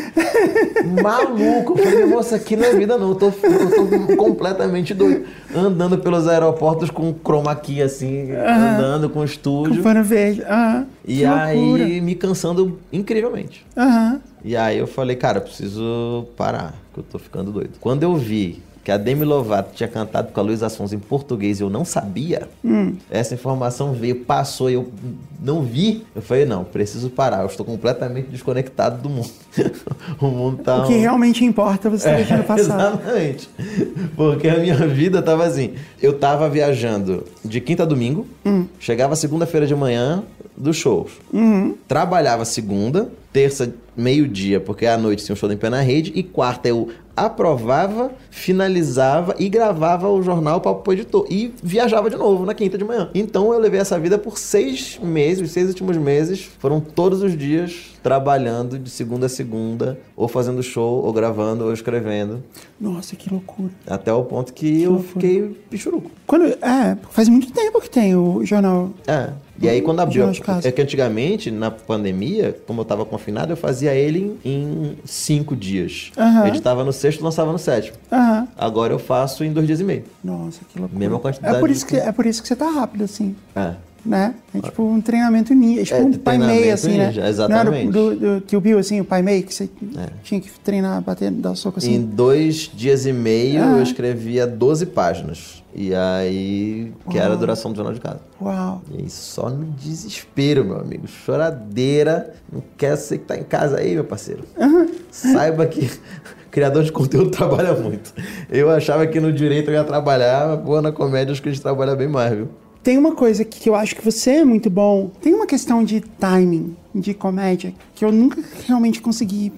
S2: Maluco. Eu falei, moça, aqui não é vida, não. Eu tô, eu tô completamente doido. Andando pelos aeroportos com croma aqui, assim, andando com
S1: Com
S2: estúdio.
S1: pano verde. Aham.
S2: E
S1: Que loucura.
S2: aí me cansando incrivelmente.
S1: Aham.
S2: E aí eu falei, cara, preciso parar, que eu tô ficando doido. Quando eu vi que a Demi Lovato tinha cantado com a Luísa Afonso em português e eu não sabia,
S1: Hum.
S2: essa informação veio, passou e eu não vi. Eu falei, não, preciso parar, eu estou completamente desconectado do mundo. o mundo tá...
S1: O que
S2: um-
S1: realmente importa, você tá deixando passar.
S2: Exatamente. Porque a minha vida tava assim. Eu tava viajando de quinta a domingo,
S1: Hum.
S2: chegava segunda-feira de manhã dos shows.
S1: Uhum.
S2: Trabalhava segunda, terça, meio-dia, porque à noite tinha um show em pé na rede, e quarta eu aprovava, finalizava e gravava o jornal para o editor. E viajava de novo na quinta de manhã. Então eu levei essa vida por seis meses, os seis últimos meses foram todos os dias trabalhando de segunda a segunda, ou fazendo show, ou gravando, ou escrevendo.
S1: Nossa, que loucura.
S2: Até o ponto que, eu
S1: loucura.
S2: fiquei pichuruco.
S1: Quando, é, faz muito tempo que tem o jornal.
S2: É. E aí quando abriu. É que antigamente, na pandemia, como eu tava confinado, eu fazia ele em, em cinco dias.
S1: Aham.
S2: Editava no sexto lançava no sétimo.
S1: Aham.
S2: Agora eu faço em dois dias e meio.
S1: Nossa, que loucura.
S2: Mesma quantidade
S1: É por,
S2: de
S1: isso que, é por isso que você tá rápido, assim.
S2: É.
S1: Né? É tipo um treinamento ninja. É tipo
S2: É,
S1: um pai mei,
S2: treinamento
S1: assim, né?
S2: ninja, exatamente.
S1: Não era do, do Kill Bill, assim, o pai mei, que você
S2: É.
S1: tinha que treinar, bater, dar soco
S2: Em
S1: assim.
S2: dois dias e meio
S1: Ah.
S2: eu escrevia 12 páginas. E aí, que era a duração do jornal de casa.
S1: Uau.
S2: E aí, só no desespero, meu amigo. Choradeira. Não quer você que tá em casa aí, meu parceiro. Saiba que criador de conteúdo trabalha muito. Eu achava que no direito eu ia trabalhar, mas pô, na comédia acho que a gente trabalha bem mais, viu?
S1: Tem uma coisa que eu acho que você é muito bom. Tem uma questão de timing, de comédia, que eu nunca realmente consegui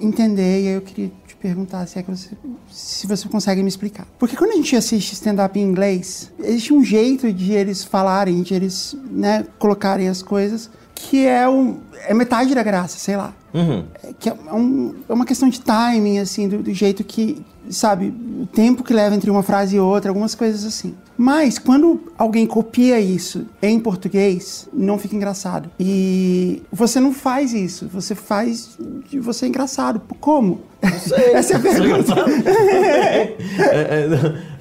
S1: entender. E aí eu queria te perguntar se, é que você, se você consegue me explicar. Porque quando a gente assiste stand-up em inglês, existe um jeito de eles falarem, de eles né, colocarem as coisas, que é, um, é metade da graça, sei lá.
S2: Uhum.
S1: É, que é, um- é uma questão de timing, assim, do, do jeito que, sabe, o tempo que leva entre uma frase e outra, algumas coisas assim. Mas quando alguém copia isso em português, não fica engraçado. E você não faz isso, você faz de você engraçado. Como? Essa é a pergunta.
S2: É,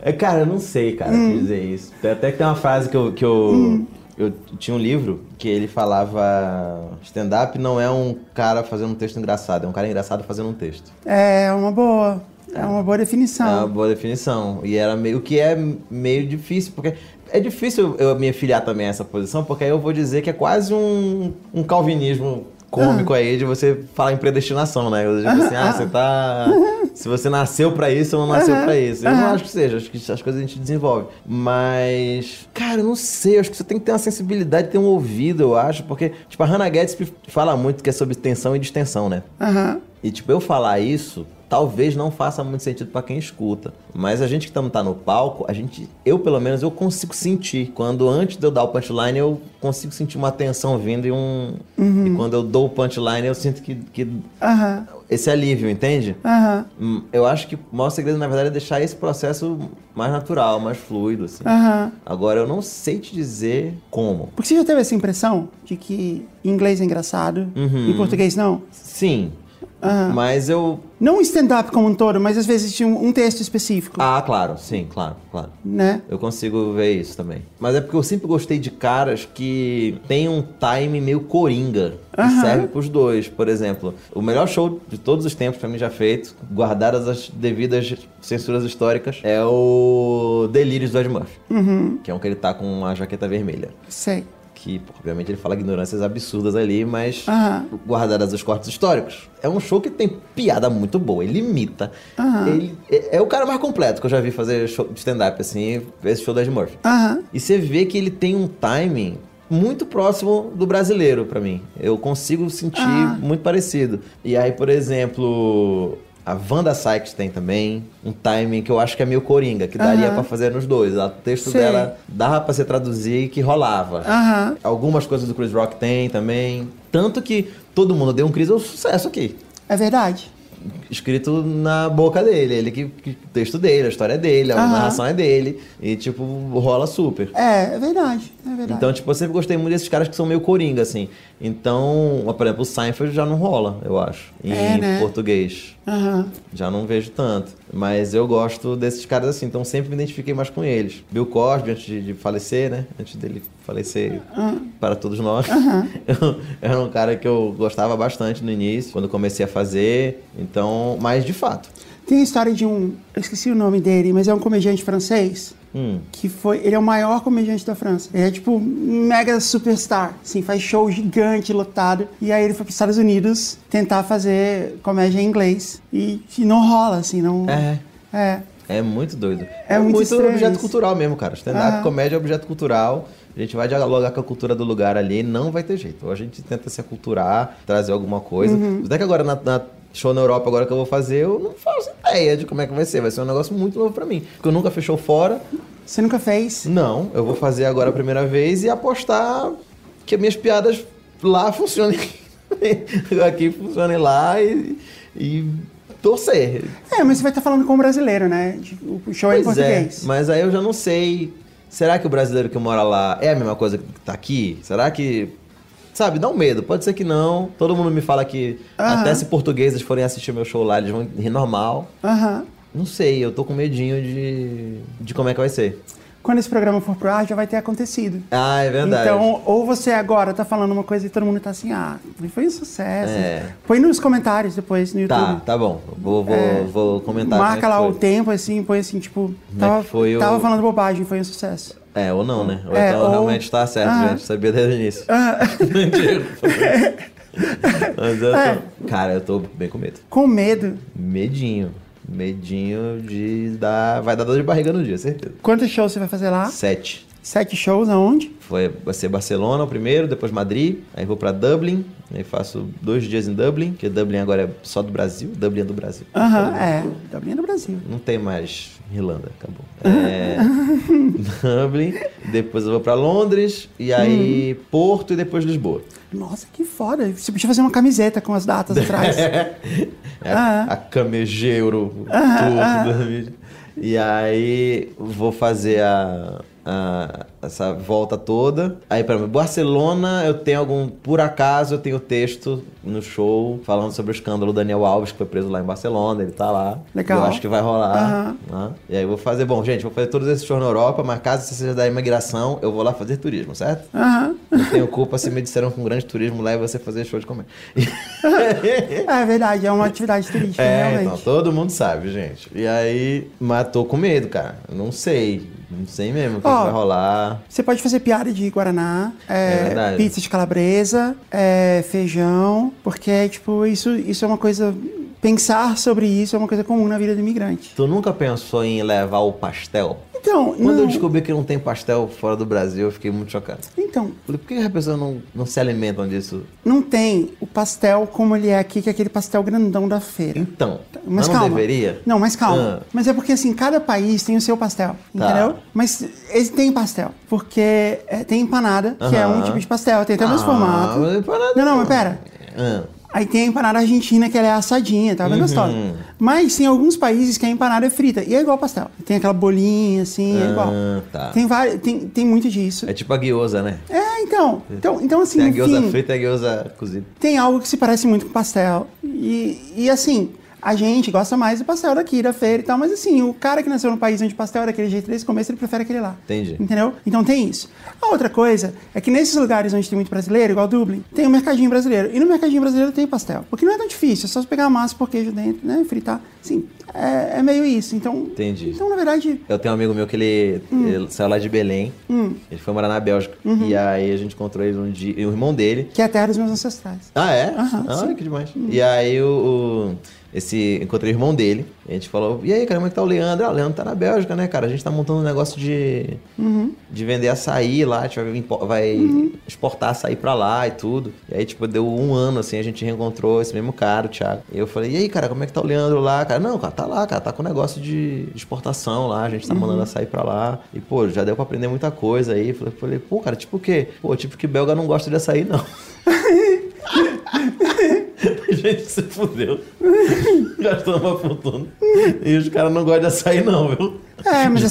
S2: é, é, cara, eu não sei, cara,
S1: Hum.
S2: dizer isso. Até que tem uma frase que eu. Que eu Eu tinha um livro que ele falava: stand-up não é um cara fazendo um texto engraçado, é um cara engraçado fazendo um texto.
S1: É uma boa. É uma boa
S2: É uma
S1: definição.
S2: boa definição. E era meio que é meio difícil, porque é difícil eu me afiliar também a essa posição, porque aí eu vou dizer que é quase um, um calvinismo cômico aí de você falar em predestinação, né? Eu digo assim, ah, você tá. Se você nasceu pra isso ou não nasceu
S1: Aham,
S2: pra isso. Eu não acho que seja, acho que as coisas a gente desenvolve. Mas, cara, eu não sei, acho que você tem que ter uma sensibilidade, ter um ouvido, eu acho, porque, tipo, a Hannah Gadsby fala muito que é sobre tensão e distensão, né?
S1: Aham.
S2: E tipo, eu falar isso, talvez não faça muito sentido pra quem escuta. Mas a gente que tá, tá no palco, a gente, eu pelo menos, eu consigo sentir. Quando antes de eu dar o punchline, eu consigo sentir uma tensão vindo e um. E quando eu dou o punchline, eu sinto que, que
S1: Aham.
S2: esse alívio, entende?
S1: Aham.
S2: Hum, Eu acho que o maior segredo, na verdade, é deixar esse processo mais natural, mais fluido, assim. Agora, eu não sei te dizer como.
S1: Porque você já teve essa impressão de que inglês é engraçado,
S2: Uhum.
S1: em português não?
S2: Sim. Mas eu.
S1: Não stand-up como um todo, mas às vezes tinha um, um texto específico,
S2: Ah, claro, sim, claro, claro.
S1: né?
S2: Eu consigo ver isso também. Mas é porque eu sempre gostei de caras que tem um time meio coringa. Que
S1: Aham.
S2: serve pros dois. Por exemplo, o melhor show de todos os tempos pra mim já feito, guardadas as devidas censuras históricas, é o Delírios do Ed Murphy.
S1: Uhum.
S2: Que é um que ele tá com a jaqueta vermelha.
S1: Sei.
S2: Que, pô, obviamente, ele fala ignorâncias absurdas ali, mas
S1: Aham.
S2: guardadas os cortes históricos. É um show que tem piada muito boa, ele imita. Ele é, é o cara mais completo que eu já vi fazer show de stand-up, assim, esse show do Ed Murphy. E você vê que ele tem um timing muito próximo do brasileiro pra mim. Eu consigo sentir
S1: Ah.
S2: muito parecido. E aí, por exemplo, a Wanda Sykes tem também um timing que eu acho que é meio coringa, que daria
S1: Aham.
S2: pra fazer nos dois. O texto
S1: Sei.
S2: dela dava pra você traduzir que rolava.
S1: Aham.
S2: Algumas coisas do Chris Rock tem também. Tanto que todo mundo deu um Chris um sucesso aqui.
S1: É verdade.
S2: Escrito na boca dele. Ele que, que o texto dele, a história dele, a
S1: Aham.
S2: narração é dele. E, tipo, rola super.
S1: É, é verdade, é verdade.
S2: Então, tipo, eu sempre gostei muito desses caras que são meio coringa, assim. Então, por exemplo, o Seinfeld já não rola, eu acho, em
S1: É, né?
S2: português.
S1: Aham.
S2: Já não vejo tanto. Mas eu gosto desses caras assim, então sempre me identifiquei mais com eles. Bill Cosby, antes de, de falecer, né? Antes dele falecer para todos nós. Eu, era um cara que eu gostava bastante no início, quando comecei a fazer. Então, mas de fato.
S1: Tem a história de um. Eu esqueci o nome dele, mas é um comediante francês.
S2: Hum.
S1: Que foi. Ele é o maior comediante da França. Ele é tipo mega superstar. Assim, faz show gigante, lotado. E aí ele foi para os Estados Unidos tentar fazer comédia em inglês. E, e não rola, assim, não.
S2: É.
S1: É.
S2: É muito doido.
S1: É muito estranho
S2: objeto cultural mesmo, cara. Stand-up, comédia é objeto cultural. A gente vai dialogar com a cultura do lugar ali, não vai ter jeito. Ou a gente tenta se aculturar, trazer alguma coisa.
S1: Uhum.
S2: Até que agora, na, na show na Europa, agora que eu vou fazer, eu não faço ideia de como é que vai ser. Vai ser um negócio muito novo pra mim. Porque eu nunca show fora.
S1: Você nunca fez?
S2: Não, eu vou fazer agora a primeira vez e apostar que minhas piadas lá funcionem. aqui funcionem lá e, e torcer.
S1: É, mas você vai estar falando com um brasileiro, né? O show é em
S2: Pois é,
S1: português.
S2: mas aí eu já não sei. Será que o brasileiro que mora lá é a mesma coisa que tá aqui? Será que. Sabe, dá um medo. Pode ser que não. Todo mundo me fala que
S1: Aham.
S2: até se portugueses forem assistir meu show lá, eles vão rir normal.
S1: Aham.
S2: Não sei, eu tô com medinho de, de como é que vai ser.
S1: Quando esse programa for pro ar, já vai ter acontecido.
S2: Ah, é verdade.
S1: Então, ou você agora tá falando uma coisa e todo mundo tá assim, ah, foi um sucesso.
S2: É.
S1: Põe nos comentários depois no YouTube.
S2: tá, tá bom. Vou, vou,
S1: É,
S2: vou comentar.
S1: Marca
S2: como é
S1: lá
S2: que
S1: o
S2: foi.
S1: tempo, assim, põe assim, tipo,
S2: é
S1: tava,
S2: foi o-
S1: tava falando bobagem, foi um sucesso.
S2: É, ou não, né? Ou
S1: É,
S2: então
S1: ou-
S2: realmente tá certo,
S1: Ah.
S2: gente. Sabia desde o início.
S1: Ah.
S2: Mas eu tô...
S1: É.
S2: Cara, eu tô bem com medo.
S1: com medo.
S2: Medinho. Medinho de dar. Vai dar dor de barriga no dia, certeza.
S1: Quantos shows você vai fazer lá?
S2: Sete.
S1: Sete shows aonde?
S2: Foi, vai ser Barcelona o primeiro, depois Madrid, aí vou pra Dublin, aí faço dois dias em Dublin, porque Dublin agora é só do Brasil, Dublin é do Brasil.
S1: Aham, é. Dublin no Brasil.
S2: Não tem mais Irlanda, acabou. É, Dublin, depois eu vou pra Londres, e aí
S1: Hum.
S2: Porto e depois Lisboa.
S1: Nossa, que foda. Você podia fazer uma camiseta com as datas atrás.
S2: É
S1: Ah.
S2: a, a camejeiro tudo da mídia. E aí vou fazer a, a- essa volta toda. Aí, para Barcelona, eu tenho algum. Por acaso, eu tenho texto no show falando sobre o escândalo do Daniel Alves, que foi preso lá em Barcelona. Ele tá lá.
S1: Legal.
S2: Eu acho que vai rolar.
S1: Aham.
S2: né? E aí eu vou fazer. Bom, gente, vou fazer todos esses shows na Europa, mas caso você seja da imigração, eu vou lá fazer turismo, certo?
S1: Aham.
S2: Não tenho culpa se me disseram que um grande turismo leva você a fazer show de comédia.
S1: É verdade, é uma atividade turística,
S2: É,
S1: realmente.
S2: então, todo mundo sabe, gente. E aí, mas tô com medo, cara. Não sei. Não sei mesmo o que, que vai rolar.
S1: Você pode fazer piada de Guaraná, é,
S2: É
S1: pizza de calabresa, é, feijão, porque, tipo, isso, isso é uma coisa. Pensar sobre isso é uma coisa comum na vida do imigrante.
S2: Tu nunca pensou em levar o pastel?
S1: Então,
S2: Quando
S1: não,
S2: eu descobri que não tem pastel fora do Brasil, eu fiquei muito chocado.
S1: então,
S2: Falei, por que as pessoas não, não se alimentam disso?
S1: não tem o pastel como ele é aqui, que é aquele pastel grandão da feira.
S2: Então,
S1: Mas
S2: mas não
S1: calma.
S2: deveria?
S1: Não, mas calma.
S2: Ah.
S1: Mas é porque assim, cada país tem o seu pastel,
S2: Tá.
S1: entendeu? Mas eles têm pastel. Porque é, tem empanada, que é um tipo de pastel, tem até o mesmo
S2: Ah,
S1: formato.
S2: empanada
S1: Não, não,
S2: não.
S1: mas pera.
S2: Ah,
S1: Aí tem a empanada argentina, que ela é assadinha, tá bem
S2: Uhum.
S1: gostosa. Mas tem alguns países que a empanada é frita. E é igual pastel. Tem aquela bolinha, assim, é igual.
S2: Ah, tá.
S1: Tem, vários, tem, tem muito disso.
S2: é tipo a gyoza, né?
S1: É, então. Então, então assim,
S2: Tem a
S1: fim,
S2: frita e a gyoza cozida.
S1: tem algo que se parece muito com pastel. E, e assim, a gente gosta mais do pastel daqui, da feira e tal. Mas assim, o cara que nasceu no país onde pastel é daquele jeito desde o começo, ele prefere aquele lá.
S2: Entendi.
S1: Entendeu? Então tem isso. A outra coisa é que nesses lugares onde tem muito brasileiro, igual Dublin, tem o mercadinho brasileiro. E no mercadinho brasileiro tem pastel. Porque não é tão difícil, é só pegar a massa por queijo dentro, né? Fritar. Assim, é, é meio isso. Então,
S2: Entendi.
S1: Então, na verdade,
S2: Eu tenho um amigo meu que ele,
S1: Hum.
S2: ele saiu lá de Belém. Ele foi morar na Bélgica.
S1: Uhum.
S2: E aí a gente encontrou ele um dia. E o irmão dele.
S1: que é a terra dos meus ancestrais.
S2: Ah, é?
S1: Aham,
S2: ah,
S1: sim. Hum.
S2: que demais. E aí o. o- esse, encontrei o irmão dele. A gente falou: E aí, cara, como é que tá o Leandro? Ah, o Leandro tá na Bélgica, né, cara? A gente tá montando um negócio de.
S1: Uhum.
S2: De vender açaí lá. A gente vai, vai exportar açaí pra lá e tudo. E aí, tipo, deu um ano assim, a gente reencontrou esse mesmo cara, o Thiago. E eu falei: E aí, cara, como é que tá o Leandro lá? Cara, não, cara, tá lá, cara, tá com negócio de exportação lá. A gente tá mandando
S1: Uhum.
S2: açaí pra lá. E, pô, já deu pra aprender muita coisa aí. Falei, falei pô, cara, tipo o quê? Pô, tipo que belga não gosta de açaí, não. Gente se fudeu. Gastou uma fortuna. E os caras não gostam de açaí, não, viu?
S1: É, mas
S2: Já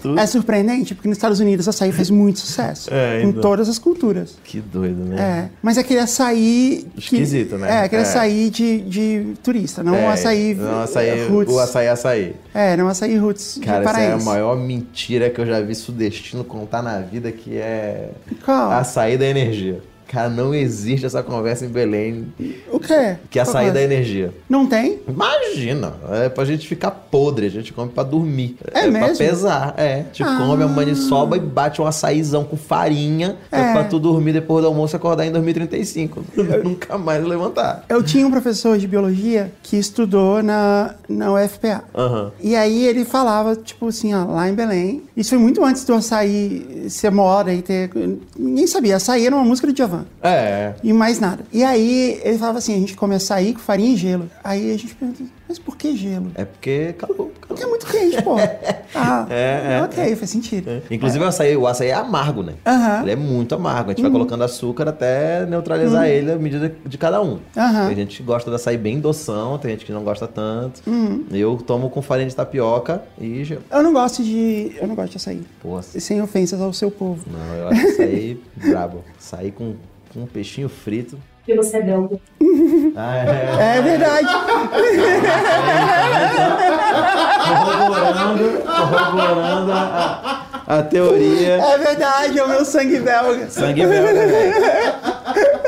S2: tudo.
S1: é surpreendente, porque nos Estados Unidos açaí faz muito sucesso.
S2: É,
S1: com
S2: então.
S1: todas as culturas.
S2: Que doido, né?
S1: É, mas é aquele açaí. que-
S2: Esquisito, né?
S1: É, aquele
S2: É.
S1: açaí de, de turista, não
S2: É,
S1: açaí.
S2: Não, açaí,
S1: roots.
S2: o açaí é açaí.
S1: É, não açaí roots
S2: Cara, essa é a maior mentira que eu já vi Sudestino contar na vida, que é
S1: Qual?
S2: açaí da energia. Cara, não existe essa conversa em Belém
S1: O quê?
S2: que é
S1: Qual
S2: açaí da energia.
S1: Não tem?
S2: Imagina, é pra gente ficar podre, a gente come pra dormir.
S1: É
S2: pra
S1: mesmo?
S2: pesar, é. Te
S1: Ah.
S2: come a maniçoba e bate um açaízão com farinha é.
S1: É.
S2: pra tu dormir depois do almoço e acordar em 2035. Nunca mais levantar.
S1: Eu tinha um professor de biologia que estudou na, na UFPA.
S2: Aham.
S1: E aí ele falava, tipo assim, ó, lá em Belém. Isso foi muito antes do açaí ser moda e ter. Ninguém sabia. Açaí era uma música do Djavan.
S2: É.
S1: E mais nada. E aí ele falava assim: a gente come açaí com farinha e gelo. Aí a gente pergunta, mas por que gelo?
S2: É porque acabou.
S1: Porque é muito quente, pô. Ah,
S2: É, é,
S1: ok, faz sentido.
S2: Inclusive o açaí, o açaí é amargo, né?
S1: Aham.
S2: Ele é muito amargo. A gente vai colocando açúcar até neutralizar ele à medida de cada um. Tem gente que gosta do açaí bem doção, tem gente que não gosta tanto. Eu tomo com farinha de tapioca e gelo.
S1: Eu não gosto de. Eu não gosto de açaí.
S2: Pô,
S1: Sem ofensas ao seu povo.
S2: não, eu acho açaí brabo. Açaí com, com um peixinho frito.
S5: Porque você é belga.
S2: Ah, é.
S1: É verdade.
S2: Corroborando, corroborando a, a, a teoria.
S1: É verdade, é o meu sangue belga.
S2: Sangue belga, velho.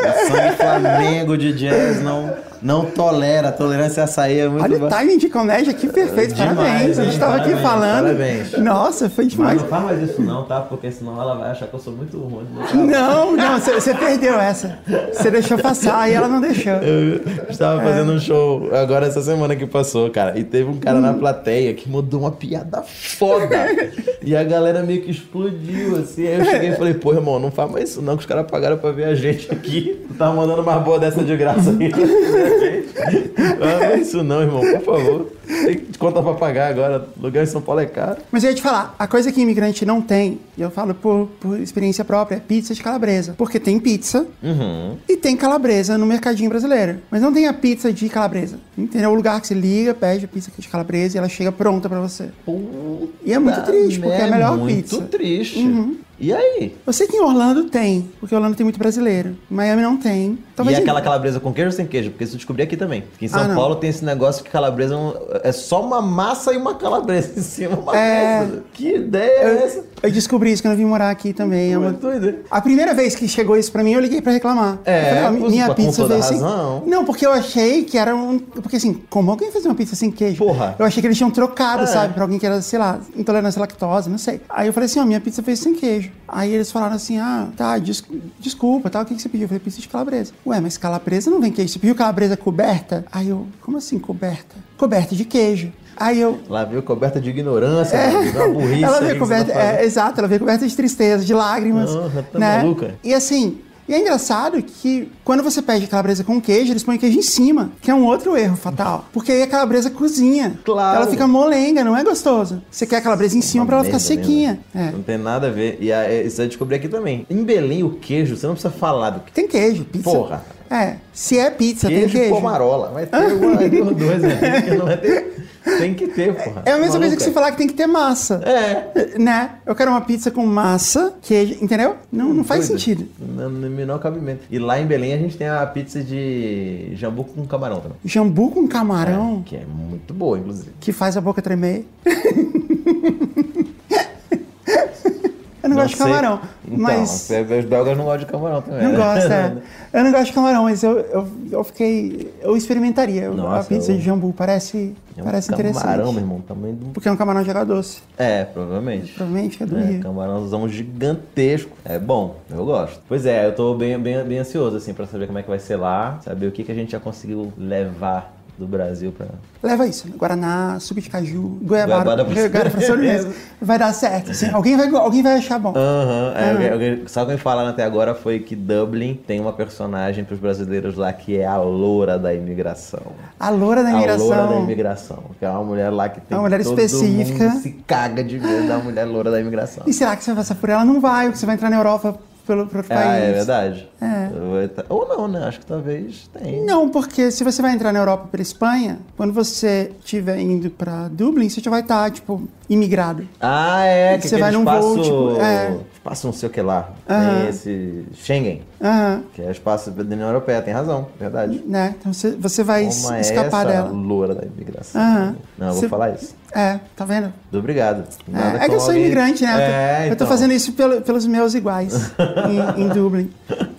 S2: O Sangue Flamengo de jazz não, não tolera. A tolerância a açaí é muito
S1: Olha o timing de comédia, que perfeito.
S2: Demais,
S1: parabéns. A gente
S2: hein?
S1: tava aqui falando.
S2: parabéns.
S1: Nossa, foi
S2: Mas
S1: demais.
S2: não faz mais isso não, tá? Porque senão ela vai achar que eu sou muito ruim.
S1: Não, não, você você perdeu essa. Você deixou passar e ela não deixou.
S2: Eu estava fazendo um show agora essa semana que passou, cara. E teve um cara na plateia que mandou uma piada foda. e a galera meio que explodiu, assim. Aí eu cheguei e falei, pô, irmão, não faz mais isso não, que os caras pagaram pra ver a gente aqui. Tu tava mandando uma boa dessa de graça aí. não faz isso não, irmão, por favor. Tem conta pra pagar agora. Lugar em São Paulo é caro.
S1: Mas eu ia te falar, a coisa que imigrante não tem, e eu falo por, por experiência própria, é pizza de calabresa. Porque tem pizza
S2: Uhum.
S1: e tem calabresa no mercadinho brasileiro. Mas não tem a pizza de calabresa. Entendeu? O lugar que você liga, pede a pizza de calabresa e ela chega pronta pra você. E é muito triste, porque é a melhor
S2: muito
S1: pizza. Uhum.
S2: triste. E aí?
S1: Eu sei que em Orlando tem, porque Orlando tem muito brasileiro. Miami não tem. Talvez
S2: e
S1: em-
S2: aquela calabresa com queijo ou sem queijo? Porque isso eu descobri aqui também. Que em São
S1: Ah.
S2: Paulo tem esse negócio que calabresa é é só uma massa e uma calabresa em cima. Uma
S1: É.
S2: Que ideia é essa?
S1: Eu descobri isso quando eu vim morar aqui também. É uma-. A primeira vez que chegou isso pra mim, eu liguei pra reclamar.
S2: É,
S1: eu falei, minha
S2: com
S1: pizza veio sem...
S2: razão.
S1: Não, porque eu achei que era um... Porque assim, como alguém fazia uma pizza sem queijo?
S2: Porra.
S1: Eu achei que eles tinham trocado,
S2: É.
S1: sabe? Pra alguém que era, sei lá, intolerância à lactose, não sei. Aí eu falei assim, ó, minha pizza veio sem queijo. Aí eles falaram assim, ah, tá, des- desculpa, tá, o que, que você pediu? Eu falei, pizza de calabresa. Ué, mas calabresa não vem queijo. Você pediu calabresa coberta? Aí eu, como assim coberta? Coberta de queijo. Aí eu,
S2: Lá veio coberta de ignorância, de uma burrice.
S1: É. ela veio coberta,
S2: tá fazendo.
S1: é, exato, ela veio coberta de tristeza, de lágrimas.
S2: Porra, tá
S1: né?
S2: maluca?
S1: E assim, e é engraçado que quando você pede calabresa com queijo, eles põem queijo em cima, que é um outro erro fatal. Porque aí a calabresa cozinha.
S2: Claro.
S1: Ela fica molenga, não é gostosa. Você quer a calabresa em cima
S2: Uma
S1: pra ela ficar
S2: mesmo.
S1: sequinha. É.
S2: Não tem nada a ver. E a, isso eu descobri aqui também. Em Belém, o queijo, você não precisa falar do que.
S1: Tem queijo, pizza.
S2: Porra.
S1: É, se é pizza,
S2: Queijo,
S1: tem
S2: e
S1: queijo.
S2: pomarola. Vai ter uma duas aí, que não vai ter. Tem que ter, porra.
S1: É a mesma coisa
S2: Maluca.
S1: que você falar que tem que ter massa.
S2: É.
S1: Né? Eu quero uma pizza com massa, queijo, entendeu? Não, não faz
S2: Doido.
S1: sentido.
S2: No, no menor cabimento. E lá em Belém a gente tem a pizza de jambu com camarão também.
S1: Jambu com camarão,
S2: Que é muito boa, inclusive.
S1: que faz a boca tremer. Eu não, gosto de
S2: sei.
S1: camarão,
S2: Então,
S1: mas...
S2: os belgas não gostam de camarão também.
S1: Não
S2: né?
S1: gosto, é. Eu não gosto de camarão, mas eu, eu, eu fiquei... Eu experimentaria. Eu- a
S2: Nossa,
S1: pizza
S2: eu-
S1: de jambu parece,
S2: É um
S1: parece interessante.
S2: camarão, meu irmão, também do...
S1: Porque é um camarão de água doce.
S2: É, provavelmente.
S1: Provavelmente é do
S2: É,
S1: Rio.
S2: camarãozão gigantesco. É bom, eu gosto. Pois é, eu tô bem, bem, bem ansioso, assim, pra saber como é que vai ser lá, saber o que, que a gente já conseguiu levar do Brasil pra...
S1: Leva isso. né? Guaraná, suco de caju, goiabada,
S2: Goiabada pra
S1: sobremesa. Vai dar certo. assim. alguém, vai, alguém vai achar bom.
S2: Aham, é, alguém- alguém- só que me falaram até agora foi que Dublin tem uma personagem pros brasileiros lá que é a loura da imigração.
S1: A loura da
S2: A loura da
S1: imigração.
S2: imigração, que é uma mulher lá que tem
S1: Uma mulher específica.
S2: se caga de medo da mulher loura da imigração.
S1: E será que você vai passar por ela? Não vai, porque você vai entrar na Europa pelo pro outro
S2: Ah,
S1: país.
S2: é verdade.
S1: É.
S2: Tá- Ou não, né? Acho que talvez tenha.
S1: Não, porque se você vai entrar na Europa pela Espanha, quando você estiver indo pra Dublin, você já vai estar, tipo, imigrado.
S2: Ah, é. Que
S1: Você vai num
S2: espaço,
S1: voo, tipo, é.
S2: Espaço não sei o que lá.
S1: Aham.
S2: Tem esse Schengen,
S1: Aham.
S2: que é espaço da União Europeia. Tem razão, verdade.
S1: Né? Então você, você vai
S2: Como é
S1: escapar
S2: essa
S1: dela.
S2: loura da imigração?
S1: Aham.
S2: Não, eu vou
S1: Você-
S2: falar isso.
S1: É, tá vendo?
S2: Muito Obrigado. Nada
S1: É, é que eu sou imigrante, né? Eu tô,
S2: É,
S1: eu tô
S2: então.
S1: fazendo isso pelo- pelos meus iguais em, em Dublin,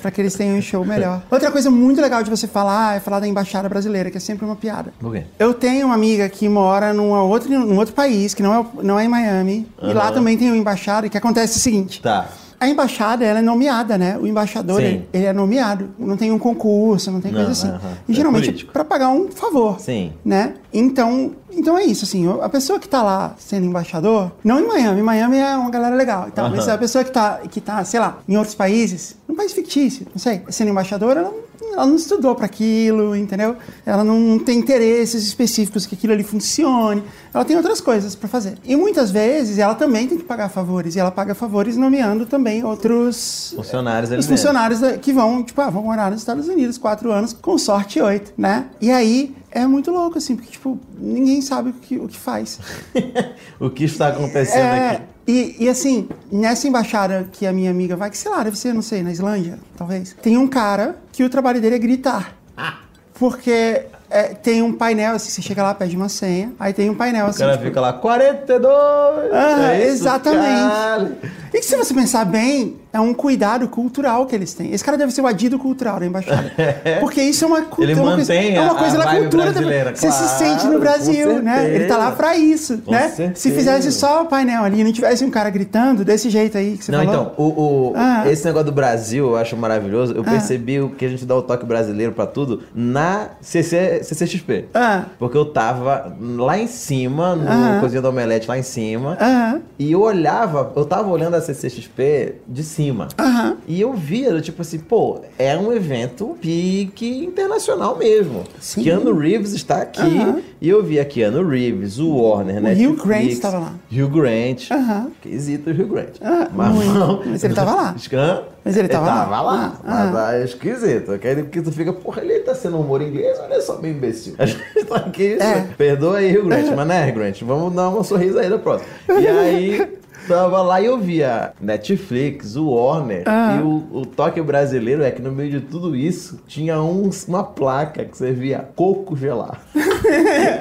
S1: pra que eles tenham um show melhor. Outra coisa muito legal de você falar é falar da embaixada brasileira, que é sempre uma piada.
S2: Por quê?
S1: Eu tenho uma amiga que mora numa outra, num outro país, que não é, não é em Miami, e lá também tem uma embaixada, e que acontece o seguinte.
S2: Tá.
S1: A embaixada, ela é nomeada, né? O embaixador, ele, ele é nomeado. Não tem um concurso, não tem
S2: Não,
S1: coisa assim.
S2: aham.
S1: E
S2: É
S1: geralmente
S2: político.
S1: para pagar um favor.
S2: Sim.
S1: Né? Então, então é isso, assim. A pessoa que tá lá sendo embaixador, não em Miami, Miami é uma galera legal e tal, mas
S2: Aham.
S1: a pessoa que tá, que tá, sei lá, em outros países, num país fictício, não sei, sendo embaixadora, ela não, ela não estudou para aquilo, entendeu? Ela não tem interesses específicos que aquilo ali funcione. Ela tem outras coisas para fazer. E muitas vezes ela também tem que pagar favores, e ela paga favores nomeando também outros
S2: Funcionários ali
S1: os funcionários da- que vão, tipo, ah, vão morar nos Estados Unidos quatro anos, com sorte oito, né? E aí é muito louco, assim, porque, tipo, ninguém sabe o que, o que faz.
S2: o que está acontecendo
S1: É,
S2: aqui?
S1: E, e assim, nessa embaixada que a minha amiga vai, que sei lá, deve ser, não sei, na Islândia, talvez, tem um cara que o trabalho dele é gritar.
S2: Ah.
S1: Porque é, tem um painel, assim, você chega lá, pede uma senha, aí tem um painel
S2: O
S1: assim.
S2: cara
S1: tipo,
S2: fica lá, 42!
S1: Ah,
S2: É isso,
S1: exatamente.
S2: caralho.
S1: E se você pensar bem, é um cuidado cultural que eles têm. Esse cara deve ser o adido cultural da embaixada. Porque isso é uma cultura.
S2: Ele mantém
S1: é uma coisa da cultura. da-
S2: brasileira,
S1: você se sente no Brasil, né? Ele tá lá pra isso,
S2: Com
S1: né? Se
S2: certeza.
S1: fizesse só o painel ali e não tivesse um cara gritando desse jeito aí que você
S2: Não,
S1: falou.
S2: então, o, o-
S1: Ah.
S2: esse negócio do Brasil eu acho maravilhoso. Eu percebi o que a gente dá o toque brasileiro pra tudo na CC, CCXP.
S1: Ah.
S2: Porque eu tava lá em cima, no
S1: Aham.
S2: Cozinha do Omelete, lá em cima.
S1: Aham.
S2: E eu olhava, eu tava olhando a CCXP de cima.
S1: Aham.
S2: E eu via, tipo assim, pô, é um evento pique internacional mesmo.
S1: Sim.
S2: Keanu Reeves está aqui.
S1: Aham.
S2: E eu via Keanu Reeves, o Warner,
S1: O
S2: né?
S1: Hugh Grant estava lá.
S2: Hugh Grant.
S1: Aham.
S2: Esquisito o Hugh Grant.
S1: Ah, muito. Mas ele tava lá.
S2: Hã?
S1: Mas ele tava lá.
S2: tava lá.
S1: Ah,
S2: mas é esquisito. Aquele que tu fica, porra, ele tá sendo humor inglês é só meio imbecil? A gente tá aqui.
S1: É.
S2: Perdoa aí, Hugh Grant, mas né, Grant? Vamos dar uma sorriso aí da próxima. E aí. Tava lá e eu via Netflix, o Warner
S1: Ah.
S2: e o, o toque brasileiro é que no meio de tudo isso tinha um- uma placa que você via coco gelado.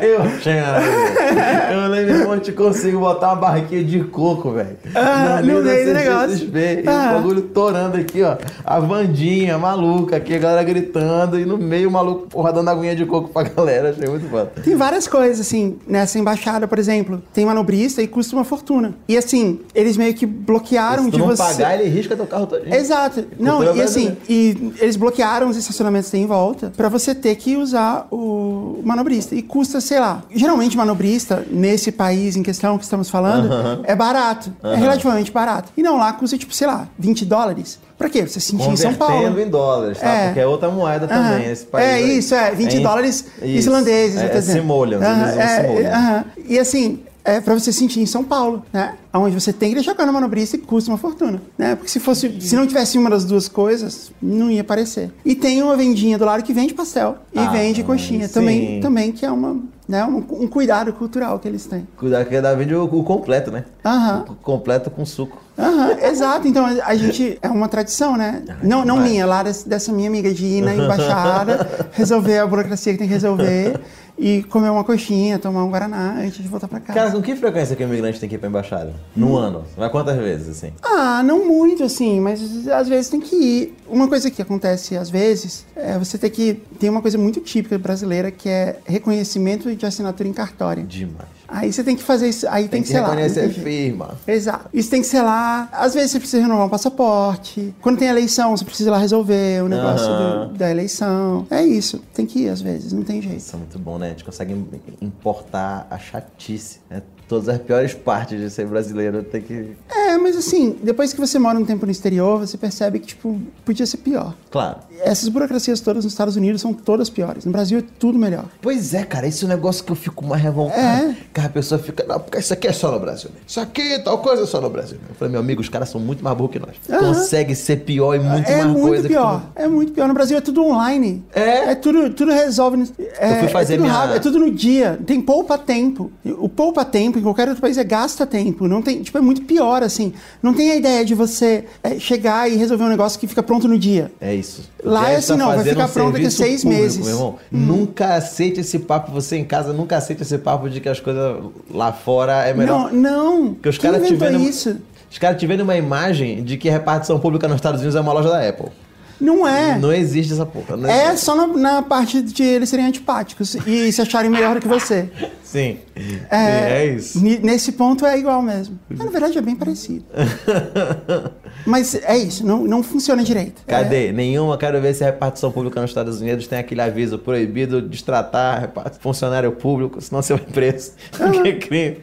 S2: eu achei maravilhoso. Eu lembro eu te consigo botar uma barraquinha de coco, velho.
S1: Ah, no meio do
S2: da
S1: negócio.
S2: E
S1: Ah.
S2: o bagulho torando aqui, ó. A Vandinha, maluca, aqui a galera gritando e no meio o maluco, porra, dando aguinha de coco pra galera. Achei muito foda.
S1: Tem várias coisas, assim, nessa embaixada, por exemplo. Tem manobrista e custa uma fortuna. E assim, eles meio que bloquearam
S2: Se
S1: de
S2: não
S1: você.
S2: pagar, ele risca teu carro todinho.
S1: Exato. Não,
S2: Cultura
S1: e assim, e eles bloquearam os estacionamentos que tem em volta pra você ter que usar o manobrista. E custa, sei lá. Geralmente, manobrista, nesse país em questão que estamos falando, é barato. É relativamente barato. E não, lá custa, tipo, sei lá, 20 dólares. Pra quê? Você sentir em São Paulo.
S2: Em dólares, tá?
S1: É.
S2: Porque é outra moeda também, esse país.
S1: É
S2: aí.
S1: isso, é, 20
S2: em-
S1: dólares
S2: isso.
S1: islandeses,
S2: É, é
S1: dizendo.
S2: simoleons,
S1: Aham,
S2: eles usam
S1: é,
S2: simoleons.
S1: aham. E assim, é pra você sentir em São Paulo, né? Onde você tem que carro na manobrista e custa uma fortuna, né? Porque se fosse, se não tivesse uma das duas coisas, não ia aparecer. E tem uma vendinha do lado que vende pastel e
S2: Ah,
S1: vende coxinha
S2: sim.
S1: também, também que é uma, né, um, um cuidado cultural que eles têm.
S2: Cuidado que dá vende o, o completo, né?
S1: Aham.
S2: O completo com suco.
S1: Aham, exato. Então a gente é uma tradição, né? Não, não
S2: demais.
S1: minha, lá des- dessa minha amiga de ir na embaixada, resolver a burocracia que tem que resolver e comer uma coxinha, tomar um guaraná antes de voltar pra casa.
S2: Cara, com que frequência que o imigrante tem que ir pra embaixada? No ano? Vai quantas vezes, assim?
S1: Ah, não muito assim, mas às vezes tem que ir. Uma coisa que acontece às vezes é você ter que. Tem uma coisa muito típica brasileira que é reconhecimento de assinatura em cartório.
S2: Demais.
S1: Aí você tem que fazer isso, aí tem,
S2: Tem
S1: que
S2: que
S1: ser lá. não
S2: reconhecer
S1: tem jeito.
S2: firma.
S1: Exato. Isso tem que ser lá. Às vezes você precisa renovar um passaporte. Quando tem eleição, você precisa ir lá resolver o negócio
S2: Aham.
S1: do- da eleição. É isso. Tem que ir às vezes, não tem jeito.
S2: Isso é muito bom, né? A gente consegue importar a chatice. É Todas as piores partes de ser brasileiro tem que.
S1: É, mas assim, depois que você mora um tempo no exterior, você percebe que, tipo, podia ser pior.
S2: Claro.
S1: Essas burocracias todas nos Estados Unidos são todas piores. No Brasil é tudo melhor.
S2: Pois é, cara, esse é um negócio que eu fico mais revoltado.
S1: É.
S2: Que a pessoa fica, não, porque isso aqui é só no Brasil. né? Isso aqui, tal coisa é só no Brasil. Eu falei, meu amigo, os caras são muito mais burros que nós.
S1: Aham.
S2: Consegue ser pior e muito
S1: é
S2: mais
S1: muito
S2: coisa
S1: pior.
S2: que
S1: É muito pior. No Brasil é tudo online.
S2: É?
S1: É tudo, tudo resolve. É,
S2: Eu fui fazer
S1: é tudo
S2: minha-
S1: rápido, é tudo no dia. Tem poupa tempo. O poupa tempo em qualquer outro país é gasta tempo. Não tem, tipo, é muito pior, assim. Não tem a ideia de você é, chegar e resolver um negócio que fica pronto no dia.
S2: É isso.
S1: Lá é assim, não, vai ficar pronto daqui seis
S2: público,
S1: meses. Hum.
S2: Meu irmão. Nunca aceite esse papo, você em casa, nunca aceite esse papo de que as coisas lá fora é melhor.
S1: Não, não.
S2: Porque os caras tiveram.
S1: isso?
S2: Os caras tiveram uma imagem de que a repartição pública nos Estados Unidos é uma loja da Apple.
S1: Não é.
S2: Não existe essa porra. Não
S1: É
S2: existe.
S1: só na, na parte de eles serem antipáticos e se acharem melhor do que você.
S2: Sim. Sim, é isso.
S1: Nesse ponto é igual mesmo. Mas, na verdade é bem parecido. Mas é isso, não, não funciona direito.
S2: Cadê? Nenhuma. Quero ver se a repartição pública nos Estados Unidos tem aquele aviso proibido de tratar funcionário público, senão você vai preso. que é crime.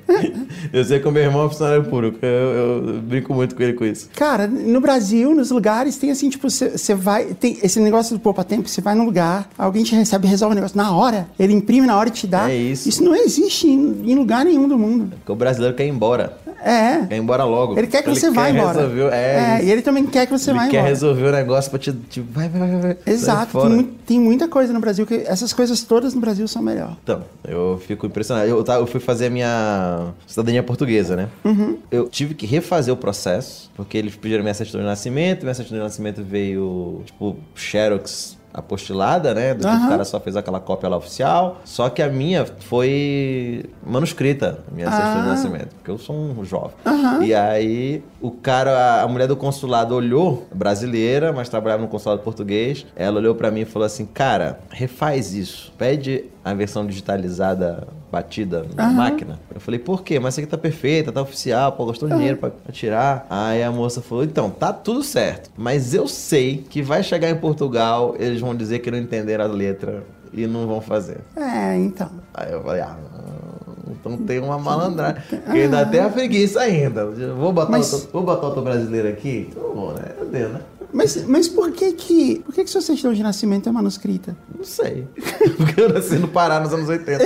S2: Eu sei que o meu irmão é funcionário público. Eu, eu brinco muito com ele com isso.
S1: Cara, no Brasil, nos lugares, tem assim, tipo, você vai. Tem esse negócio do poupa tempo, você vai num lugar, alguém te recebe e resolve o negócio na hora, ele imprime na hora e te dá.
S2: É isso.
S1: Isso não existe em, em lugar nenhum do mundo.
S2: Porque o brasileiro quer ir embora.
S1: É.
S2: Quer ir embora logo.
S1: Ele quer que você vá embora.
S2: Resolver, é,
S1: é, e ele também quer que você
S2: ele
S1: vá
S2: quer
S1: embora.
S2: resolver o negócio pra te. te vai, vai, vai,
S1: Exato, tem, tem muita coisa no Brasil que essas coisas todas no Brasil são melhor.
S2: Então, eu fico impressionado. Eu, tá- eu fui fazer a minha cidadania portuguesa, né?
S1: Uhum.
S2: Eu tive que refazer o processo, porque eles pediram minha certidão de nascimento, minha certidão de nascimento veio, tipo, Xerox apostilada, né? Do que
S1: Aham.
S2: o cara só fez aquela cópia lá oficial. Só que a minha foi manuscrita, a minha certidão de
S1: Ah.
S2: nascimento, porque eu sou um jovem. E aí, o cara, a mulher do consulado olhou, brasileira, mas trabalhava no consulado português. Ela olhou pra mim e falou assim: Cara, refaz isso. Pede a versão digitalizada batida na máquina. Eu falei, por quê? Mas isso aqui tá perfeita, tá oficial, pô, gastou dinheiro pra, pra tirar. Aí a moça falou, então, tá tudo certo. Mas eu sei que vai chegar em Portugal, eles vão dizer que não entenderam a letra e não vão fazer.
S1: É, então.
S2: Aí eu falei, ah, então tem uma malandragem. Porque ainda tem a preguiça ainda. Vou botar,
S1: Mas-
S2: outro, vou botar brasileiro aqui? Então, bom, né? Eu dei, né?
S1: Mas, mas por que que. Por que que sua certidão de nascimento é manuscrita?
S2: Não sei. Porque eu nasci no Pará nos anos 80.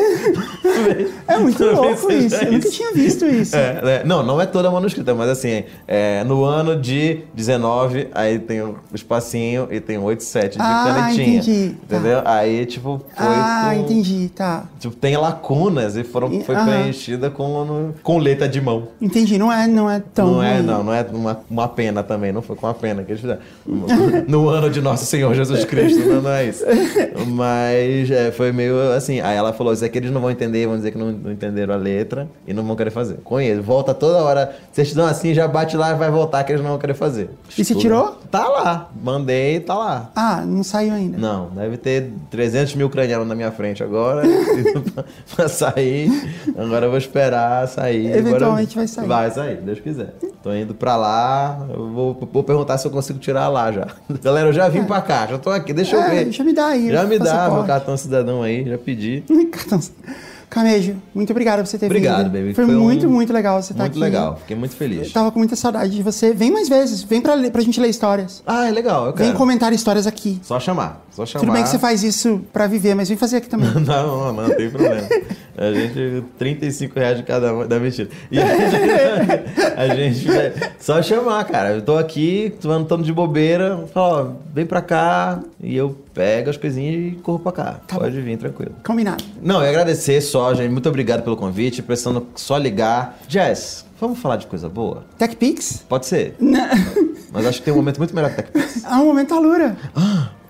S1: É muito
S2: Talvez
S1: louco
S2: seja
S1: isso. Eu nunca
S2: isso.
S1: tinha visto isso.
S2: É, né? Não, não é toda manuscrita, mas assim, é, no ano de 19, aí tem o espacinho e tem o 87 de
S1: Ah,
S2: canetinha.
S1: entendi. Tá.
S2: Entendeu? Aí, tipo, foi.
S1: ah,
S2: com-
S1: entendi, tá.
S2: Tipo, tem lacunas e foram,
S1: E-
S2: foi
S1: aham.
S2: preenchida com, com letra de mão.
S1: Entendi. Não é, não é tão.
S2: não é,
S1: ruim.
S2: não, não é uma, uma pena também, não foi com a pena que eles fizeram. No ano de Nosso Senhor Jesus Cristo, não, não é isso. Mas é, foi meio assim. Aí ela falou: Isso aqui eles não vão entender, vão dizer que não, não entenderam a letra e não vão querer fazer. Conheço, volta toda hora. Certidão assim, já bate lá e vai voltar que eles não vão querer fazer.
S1: E
S2: Estuda.
S1: tirou?
S2: Tá lá, mandei, tá lá.
S1: Ah, não saiu ainda.
S2: Não, deve ter 300 mil ucranianos na minha frente agora pra- pra sair. Agora eu vou esperar sair. Agora-
S1: Eventualmente vai sair.
S2: Vai sair, Deus quiser. Tô indo pra lá, eu vou, vou perguntar se eu consigo tirar lá já. Galera, eu já vim pra cá, já tô aqui, deixa eu
S1: É,
S2: ver.
S1: já me dá aí,
S2: Já me dá meu cartão cidadão aí, já pedi.
S1: Cartão. Camejo, muito obrigado por você ter
S2: Obrigado,
S1: vindo.
S2: baby.
S1: Foi,
S2: Foi um-
S1: muito, muito legal você estar
S2: Muito
S1: aqui.
S2: legal, fiquei muito feliz.
S1: Eu tava com muita saudade de você. Vem mais vezes, vem pra, pra gente ler histórias.
S2: Ah, é legal, eu quero.
S1: Vem comentar histórias aqui.
S2: Só chamar, só chamar.
S1: Tudo bem que você faz isso pra viver, mas vem fazer aqui também.
S2: Não, não, não, tem problema. A gente, 35 reais de cada dá mentira. E a gente, a gente vai só chamar, cara. Eu tô aqui, tô andando de bobeira, fala, ó, vem pra cá, e eu pego as coisinhas e corro pra cá.
S1: Tá
S2: Pode vir, tranquilo.
S1: Combinado.
S2: Não, eu agradecer só, gente. Muito obrigado pelo convite. Precisando só ligar. Jess, vamos falar de coisa boa?
S1: TechPix?
S2: Pode ser. Mas acho que tem um momento muito melhor que TechPix.
S1: É um momento Alura.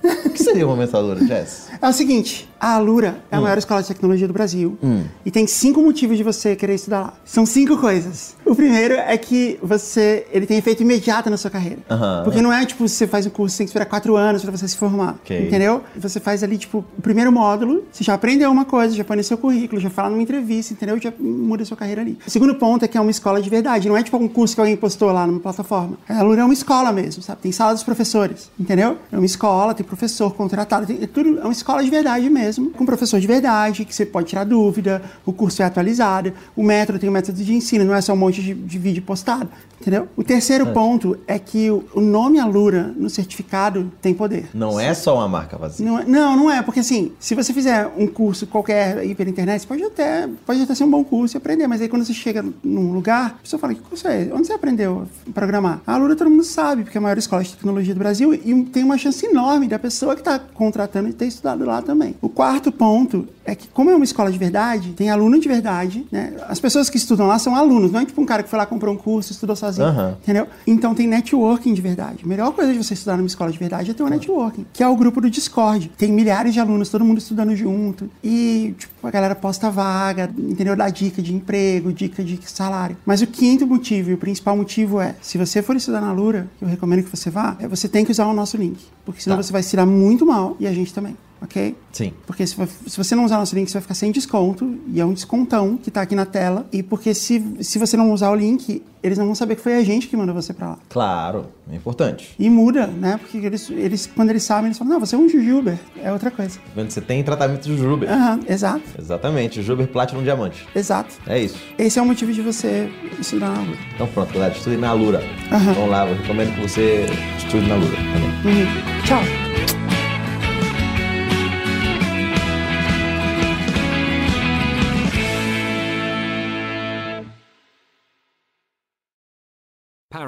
S2: O que seria momento Alura, Jess?
S1: É o seguinte, a Alura é a
S2: Hum.
S1: maior escola de tecnologia do Brasil e tem cinco motivos de você querer estudar lá. São cinco coisas. O primeiro é que você, ele tem efeito imediato na sua carreira. Porque não é tipo, você faz um curso, você tem que esperar quatro anos pra você se formar.
S2: Ok.
S1: Entendeu? Você faz ali, tipo, o primeiro módulo, você já aprendeu uma coisa, já põe no seu currículo, já fala numa entrevista, entendeu? Já muda a sua carreira ali. O segundo ponto é que é uma escola de verdade, não é tipo um curso que alguém postou lá numa plataforma. A Alura é uma escola mesmo, sabe? Tem sala dos professores, entendeu? É uma escola, tem professor contratado, tem, é tudo, é uma escola escola de verdade mesmo, com professor de verdade, que você pode tirar dúvida, o curso é atualizado, o método tem um método de ensino, não é só um monte de, de vídeo postado, entendeu? O terceiro ponto é que o, o nome Alura no certificado tem poder.
S2: Não é só uma marca vazia.
S1: Não, é- não, não é, porque assim, se você fizer um curso qualquer aí pela internet, pode até, pode até ser um bom curso e aprender, mas aí quando você chega num lugar, a pessoa fala, que curso é? esse? Onde você aprendeu a programar? A Alura todo mundo sabe, porque é a maior escola de tecnologia do Brasil e tem uma chance enorme da pessoa que está contratando e ter estudado lá também. O quarto ponto é que, como é uma escola de verdade, tem aluno de verdade, né? As pessoas que estudam lá são alunos, não é tipo um cara que foi lá, comprou um curso, estudou sozinho,
S2: Aham.
S1: entendeu? Então tem networking de verdade. A melhor coisa de você estudar numa escola de verdade é ter um networking, que é o grupo do Discord. Tem milhares de alunos, todo mundo estudando junto. E, tipo, a galera posta vaga, entendeu? Dá dica de emprego, dica de salário. Mas o quinto motivo e o principal motivo é, se você for estudar na Lura, eu recomendo que você vá, é você tem que usar o nosso link. Porque senão
S2: Tá.
S1: você vai se dar muito mal e a gente também, ok?
S2: Sim.
S1: Porque se, se você não usar nosso link, você vai ficar sem desconto. E é um descontão que tá aqui na tela. E porque se, se você não usar o link, eles não vão saber que foi a gente que mandou você pra lá.
S2: Claro, é importante.
S1: E muda, né? Porque eles, eles quando eles sabem, eles falam, não, você é um Jujuber. É outra coisa.
S2: Tá? Você tem tratamento de Juber.
S1: Aham, exato,
S2: Exatamente, Juber Platinum Diamante.
S1: exato.
S2: É isso.
S1: Esse é o motivo de você estudar na Lura.
S2: Então pronto, galera, estude na Lura.
S1: Aham.
S2: Vamos lá, eu recomendo que você estude na Lura também.
S1: Uhum. Tchau.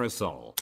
S5: Parasol.